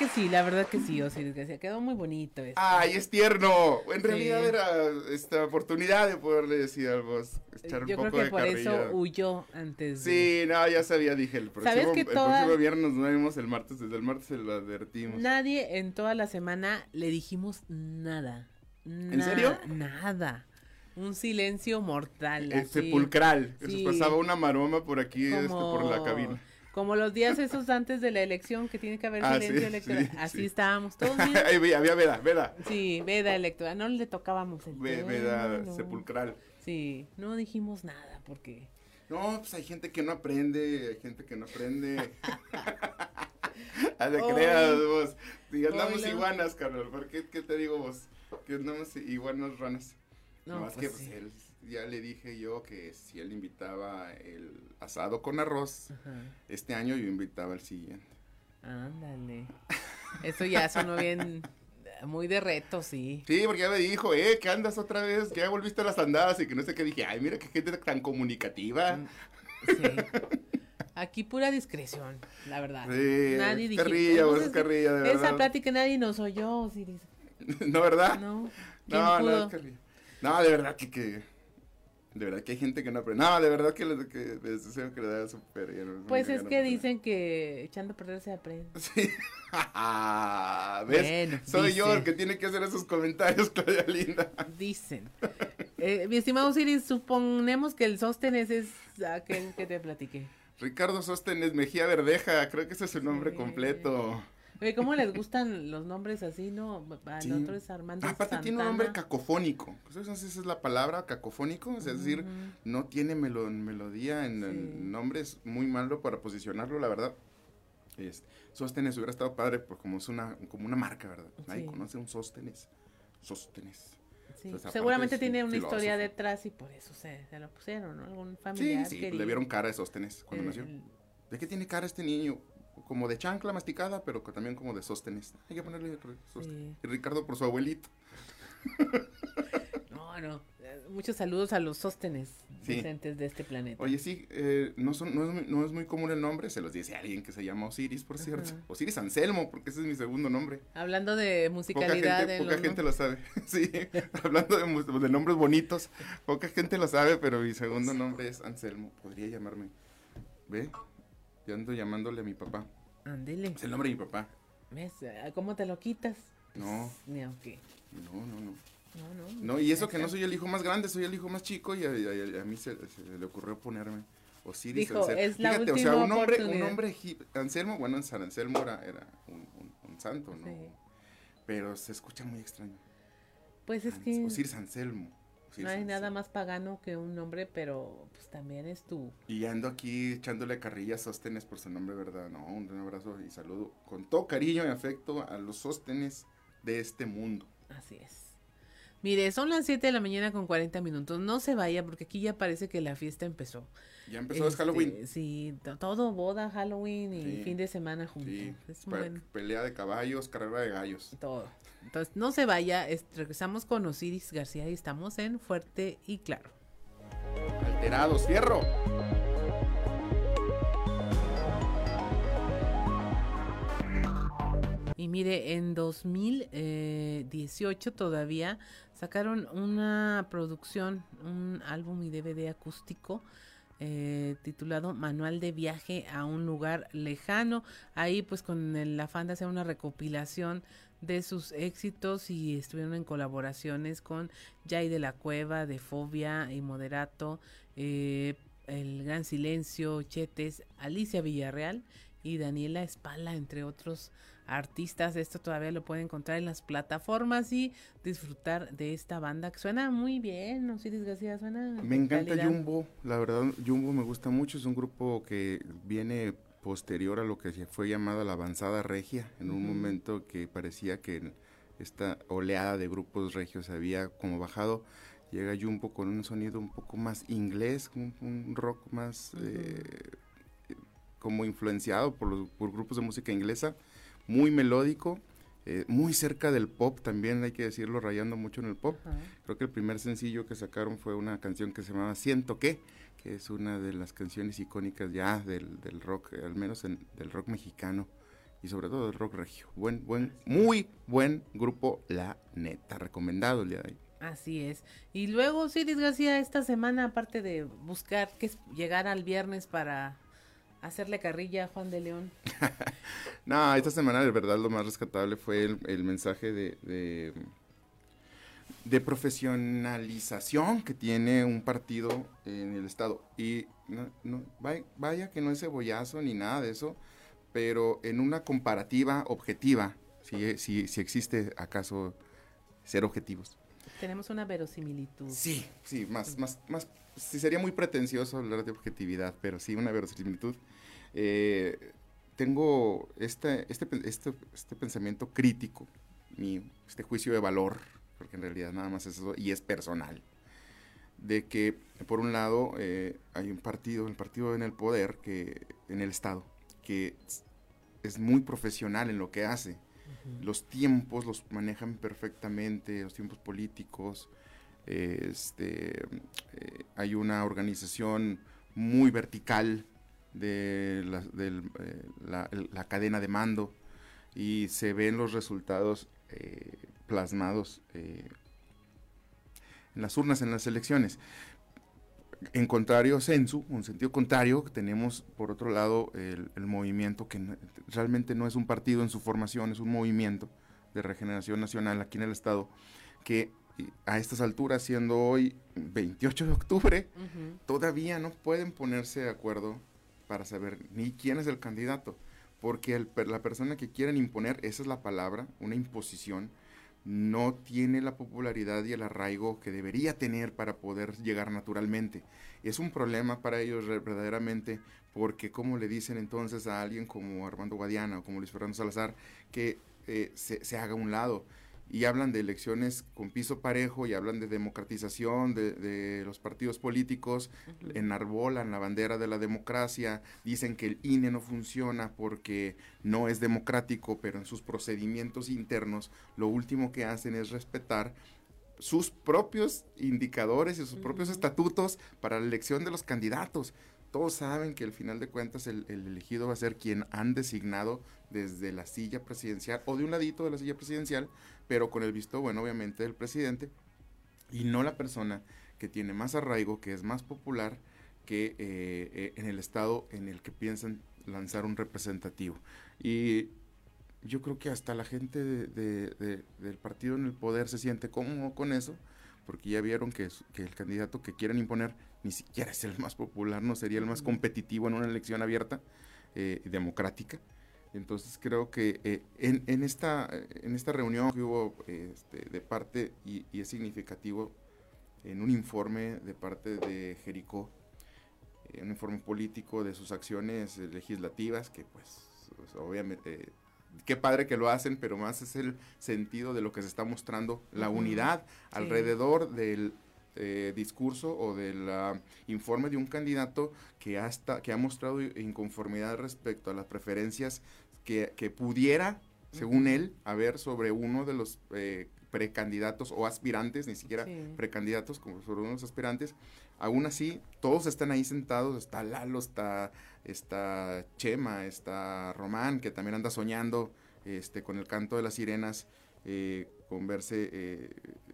Speaker 34: Que
Speaker 1: sí, la verdad que sí, Osiris García, quedó muy bonito.
Speaker 34: Esto. Ay, es tierno. En realidad era esta oportunidad de poderle decir algo, echar un Yo
Speaker 1: creo que por eso huyó antes.
Speaker 34: Sí, no, ya sabía, dije, el próximo, el próximo viernes nos vemos el martes, desde el martes se lo advertimos.
Speaker 1: Nadie en toda la semana le dijimos nada.
Speaker 34: ¿En serio?
Speaker 1: Nada. Un silencio mortal.
Speaker 34: Eh, sepulcral. Se pasaba una maroma por aquí, este, por la cabina.
Speaker 1: Como los días esos antes de la elección, que tiene que haber ah, silencio electoral. Así estábamos todos *laughs* bien.
Speaker 34: había veda, veda.
Speaker 1: Sí, veda electoral. No le tocábamos el
Speaker 34: Veda sepulcral.
Speaker 1: Sí, no dijimos nada porque...
Speaker 34: No, pues hay gente que no aprende, hay gente que no aprende. *laughs* a de creas vos. Y andamos iguanas, Carlos. ¿Por qué, qué, te digo vos? Que andamos iguanas ranas. No, más pues que pues, él ya le dije yo que si él invitaba el asado con arroz, este año yo invitaba el siguiente.
Speaker 1: Ándale. Eso ya sonó bien, muy de reto, sí.
Speaker 34: Sí, porque ya me dijo, eh, ¿qué andas otra vez? Que ya volviste a las andadas y que no sé qué. Dije, ay, mira qué gente tan comunicativa. Mm,
Speaker 1: sí. Aquí pura discreción, la verdad.
Speaker 34: Sí, nadie carrilla, carrilla, de
Speaker 1: Esa plática nadie nos oyó, sí, *laughs*
Speaker 34: no, ¿verdad?
Speaker 1: No.
Speaker 34: No, no, no, de verdad que, que de verdad que hay gente que no aprende. No, de verdad que les, que deseo que le da súper bien.
Speaker 1: Pues es que dicen que echando a perder se aprende. *laughs* Sí. *laughs*
Speaker 34: ¿Ves? Soy yo el que tiene que hacer esos comentarios, Claudia Linda. *laughs*
Speaker 1: Dicen. Eh, mi estimado Siri, suponemos que el Sóstenes es aquel que te platiqué.
Speaker 34: Ricardo Sóstenes Mejía Verdeja, creo que ese es su nombre completo.
Speaker 1: ¿Cómo les gustan los nombres así, no? Al otro es Armando
Speaker 34: Aparte tiene un nombre cacofónico. Esa es la palabra, cacofónico. Es decir, no tiene melodía en el nombre. Es muy malo para posicionarlo, la verdad. Este, Sóstenes hubiera estado padre porque como es una, como una marca, ¿verdad? Nadie conoce un Sóstenes. Sóstenes.
Speaker 1: seguramente tiene una historia detrás y por eso se, lo pusieron, ¿no? Algún familiar
Speaker 34: Sí, sí, le vieron cara de Sóstenes cuando nació. ¿De qué tiene cara este niño? Como de chancla masticada, pero también como de sóstenes. Hay que ponerle. Y Ricardo por su abuelito.
Speaker 1: No, no. Muchos saludos a los sóstenes presentes de este planeta.
Speaker 34: Oye, sí, eh, no, son, no, es, no, es, muy común el nombre, se los dice alguien que se llama Osiris, por cierto. Osiris Anselmo, porque ese es mi segundo nombre.
Speaker 1: Hablando de musicalidad.
Speaker 34: Poca gente, lo sabe. *laughs* sí, hablando de, de, nombres bonitos, poca gente lo sabe, pero mi segundo nombre es Anselmo. Podría llamarme. ¿Ve? Yo ando llamándole a mi papá.
Speaker 1: Ándele.
Speaker 34: Es el nombre de mi papá.
Speaker 1: ¿Cómo te lo quitas?
Speaker 34: No.
Speaker 1: Ni aunque.
Speaker 34: No, no, no. No, no. No, y eso que no soy el hijo más grande, soy el hijo más chico y a, mí se, le ocurrió ponerme Osiris
Speaker 1: Dijo, Es la
Speaker 34: Fíjate, o sea, un hombre, un hombre Anselmo, bueno, en San Anselmo era, era un, un, santo, ¿no? Pero se escucha muy extraño.
Speaker 1: Pues es que...
Speaker 34: Osiris Anselmo
Speaker 1: no hay nada más pagano que un nombre, pero pues también es tu...
Speaker 34: Y ando aquí echándole carrilla a Sóstenes por su nombre, ¿verdad? No, un abrazo y saludo con todo cariño y afecto a los Sóstenes de este mundo.
Speaker 1: Así es. Mire, son las 7 de la mañana con 40 minutos. No se vaya porque aquí ya parece que la fiesta empezó.
Speaker 34: Ya empezó, es Halloween.
Speaker 1: Este, sí, todo boda, Halloween y fin de semana juntos. Sí.
Speaker 34: Pelea de caballos, carrera de gallos.
Speaker 1: Todo. Entonces, no se vaya. regresamos con Osiris García y estamos en Fuerte y Claro.
Speaker 34: Alterados, cierro.
Speaker 1: Y mire, en 2018 todavía sacaron una producción, un álbum y DVD acústico eh, titulado Manual de viaje a un lugar lejano. Ahí pues con el afán de hacer una recopilación de sus éxitos y estuvieron en colaboraciones con Jay de la Cueva, de Fobia y Moderato, eh, El Gran Silencio, Chetes, Alicia Villarreal y Daniela Espala, entre otros artistas. Esto todavía lo pueden encontrar en las plataformas y disfrutar de esta banda que suena muy bien, ¿no? Osiris García suena.
Speaker 34: Me encanta Jumbo, la verdad, Jumbo me gusta mucho. Es un grupo que viene posterior a lo que fue llamada la avanzada regia, en un momento que parecía que esta oleada de grupos regios había como bajado. Llega Jumbo con un sonido un poco más inglés, un, rock más eh, como influenciado por, los, por grupos de música inglesa muy melódico, eh, muy cerca del pop también, hay que decirlo, rayando mucho en el pop. Creo que el primer sencillo que sacaron fue una canción que se llamaba Siento que, que es una de las canciones icónicas ya del, rock, al menos en, del rock mexicano y sobre todo del rock regio. Buen, buen, muy buen grupo, la neta, recomendado el día de hoy.
Speaker 1: Así es. Y luego, Siris García, esta semana, aparte de buscar que llegar al viernes para hacerle carrilla a Juan de León. *laughs*
Speaker 34: no, esta semana de verdad lo más rescatable fue el, mensaje de, de, profesionalización que tiene un partido en el Estado. Y no, vaya, que no es cebollazo ni nada de eso, pero en una comparativa objetiva, si, si, si existe acaso ser objetivos.
Speaker 1: Tenemos una verosimilitud.
Speaker 34: Sí, sí, más, más, más, sí sería muy pretencioso hablar de objetividad, pero sí una verosimilitud. Eh, tengo este, este, este, este pensamiento crítico, mío, este juicio de valor, porque en realidad nada más es eso, y es personal, de que por un lado eh, hay un partido, el partido en el poder, que en el Estado, que es muy profesional en lo que hace. Los tiempos los manejan perfectamente, los tiempos políticos. Este, eh, hay una organización muy vertical de, eh, la, cadena de mando y se ven los resultados eh, plasmados en las urnas en las elecciones. En contrario Censu, en sentido contrario, tenemos por otro lado el, movimiento que realmente no es un partido en su formación, es un movimiento de regeneración nacional aquí en el estado que a estas alturas, siendo hoy 28 de octubre, todavía no pueden ponerse de acuerdo para saber ni quién es el candidato, porque la persona que quieren imponer, esa es la palabra, una imposición, no tiene la popularidad y el arraigo que debería tener para poder llegar naturalmente. Es un problema para ellos verdaderamente porque como le dicen entonces a alguien como Armando Guadiana o como Luis Fernando Salazar que eh, se, se, haga a un lado y hablan de elecciones con piso parejo y hablan de democratización de, los partidos políticos, enarbolan la bandera de la democracia, dicen que el INE no funciona porque no es democrático, pero en sus procedimientos internos lo último que hacen es respetar sus propios indicadores y sus propios estatutos para la elección de los candidatos todos saben que al final de cuentas el, elegido va a ser quien han designado desde la silla presidencial o de un ladito de la silla presidencial, pero con el visto bueno obviamente del presidente y no la persona que tiene más arraigo, que es más popular que eh, eh, en el estado en el que piensan lanzar un representativo. Y yo creo que hasta la gente del partido en el poder se siente cómodo con eso, porque ya vieron que, que el candidato que quieren imponer ni siquiera es el más popular, no sería el más competitivo en una elección abierta eh, democrática. Entonces creo que eh, en, en, esta, en esta reunión que hubo este, de parte, y, es significativo, en un informe de parte de Jericó, eh, un informe político de sus acciones legislativas, que pues obviamente qué padre que lo hacen, pero más es el sentido de lo que se está mostrando, la unidad alrededor del eh, discurso o del informe de un candidato que, hasta, que ha mostrado inconformidad respecto a las preferencias que, pudiera, según él, haber sobre uno de los eh, precandidatos o aspirantes, ni siquiera precandidatos, como sobre unos aspirantes. Aún así, todos están ahí sentados, está Lalo, está, está Chema, está Román, que también anda soñando este, con el canto de las sirenas, eh, con verse eh,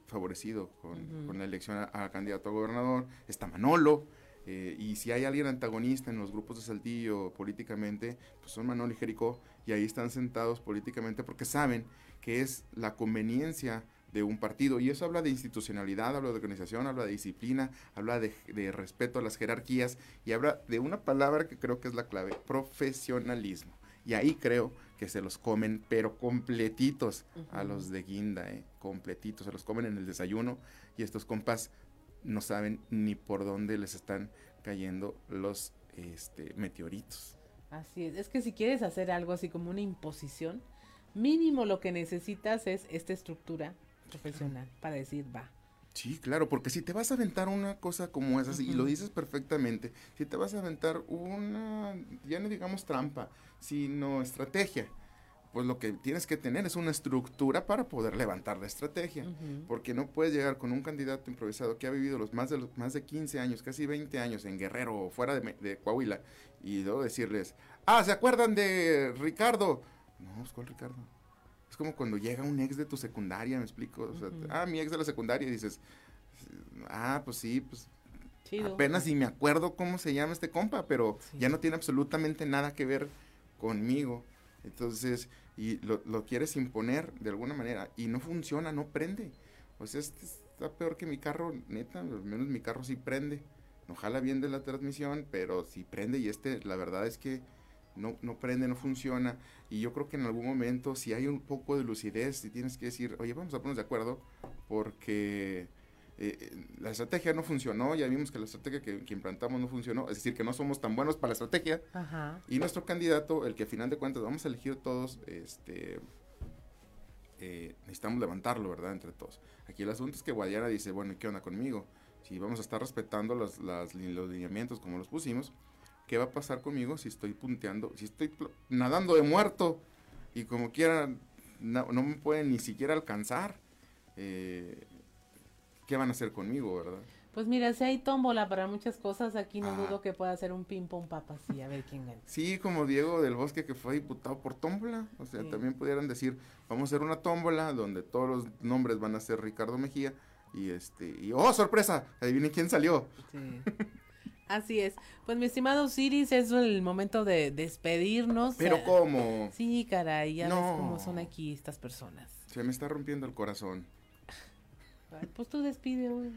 Speaker 34: favorecido con, la elección a, candidato a gobernador, está Manolo, eh, y si hay alguien antagonista en los grupos de Saltillo políticamente, pues son Manolo y Jericó, y ahí están sentados políticamente porque saben que es la conveniencia de un partido. Y eso habla de institucionalidad, habla de organización, habla de disciplina, habla de, de, respeto a las jerarquías y habla de una palabra que creo que es la clave, profesionalismo. Y ahí creo que se los comen, pero completitos a los de guinda, ¿eh? completitos, se los comen en el desayuno y estos compas no saben ni por dónde les están cayendo los este, meteoritos.
Speaker 1: Así es, es que si quieres hacer algo así como una imposición, mínimo lo que necesitas es esta estructura profesional para decir va.
Speaker 34: Sí, claro, porque si te vas a aventar una cosa como esa, y lo dices perfectamente, si te vas a aventar una, ya no digamos trampa, sino estrategia, pues lo que tienes que tener es una estructura para poder levantar la estrategia, porque no puedes llegar con un candidato improvisado que ha vivido los más de los más de 15 años, casi 20 años en Guerrero o fuera de, Coahuila y luego decirles, "Ah, ¿se acuerdan de Ricardo?" No, pues, ¿cuál Ricardo? Es como cuando llega un ex de tu secundaria, me explico. ah, mi ex de la secundaria, y dices, ah, pues sí, pues apenas si me acuerdo cómo se llama este compa, pero ya no tiene absolutamente nada que ver conmigo. Entonces, y lo, lo, quieres imponer de alguna manera y no funciona, no prende. O sea, este está peor que mi carro, neta, al menos mi carro sí prende. No jala bien de la transmisión, pero sí prende y este, la verdad es que no, no prende, no funciona. Y yo creo que en algún momento, si hay un poco de lucidez, si tienes que decir, oye, vamos a ponernos de acuerdo, porque eh, la estrategia no funcionó, ya vimos que la estrategia que, implantamos no funcionó, es decir, que no somos tan buenos para la estrategia. Y nuestro candidato, el que a final de cuentas vamos a elegir todos, este, eh, necesitamos levantarlo, ¿verdad? Entre todos. Aquí el asunto es que Guadiana dice, bueno, ¿y qué onda conmigo? Si vamos a estar respetando los, los lineamientos como los pusimos, ¿qué va a pasar conmigo si estoy punteando, si estoy nadando de muerto y como quiera no, me pueden ni siquiera alcanzar? Eh, ¿Qué van a hacer conmigo, verdad?
Speaker 1: Pues mira, si hay tómbola para muchas cosas, aquí no ah. dudo que pueda ser un ping-pong papas y a ver quién gana.
Speaker 34: Sí, como Diego del Bosque que fue diputado por tómbola. O sea, también pudieran decir, vamos a hacer una tómbola donde todos los nombres van a ser Ricardo Mejía. Y este, y oh, sorpresa, adivinen quién salió. Sí. *laughs*
Speaker 1: Así es. Pues mi estimado Osiris, es el momento de despedirnos.
Speaker 34: Pero ¿cómo?
Speaker 1: Sí, caray, ya ves cómo son aquí estas personas.
Speaker 34: Se me está rompiendo el corazón.
Speaker 1: pues tú despide, güey.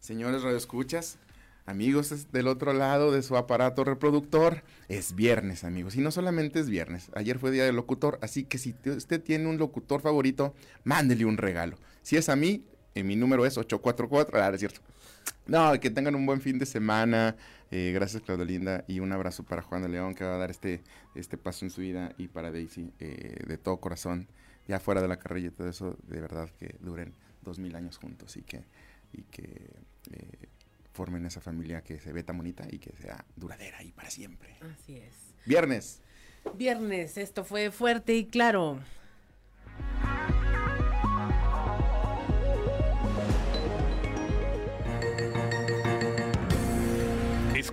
Speaker 34: Señores radioescuchas, amigos del otro lado de su aparato reproductor, es viernes, amigos. Y no solamente es viernes, ayer fue día del locutor, así que si usted tiene un locutor favorito, mándele un regalo. Si es a mí, eh, mi número es 844, ah, es cierto. No, que tengan un buen fin de semana. Eh, gracias, Claudelinda. Y un abrazo para Juan de León, que va a dar este, este paso en su vida. Y para Daisy, eh, de todo corazón. Ya fuera de la carrilla y todo eso, de verdad que duren dos mil años juntos y que, y que eh, formen esa familia que se ve tan bonita y que sea duradera y para siempre.
Speaker 1: Así es.
Speaker 34: Viernes.
Speaker 1: Viernes, esto fue fuerte y claro.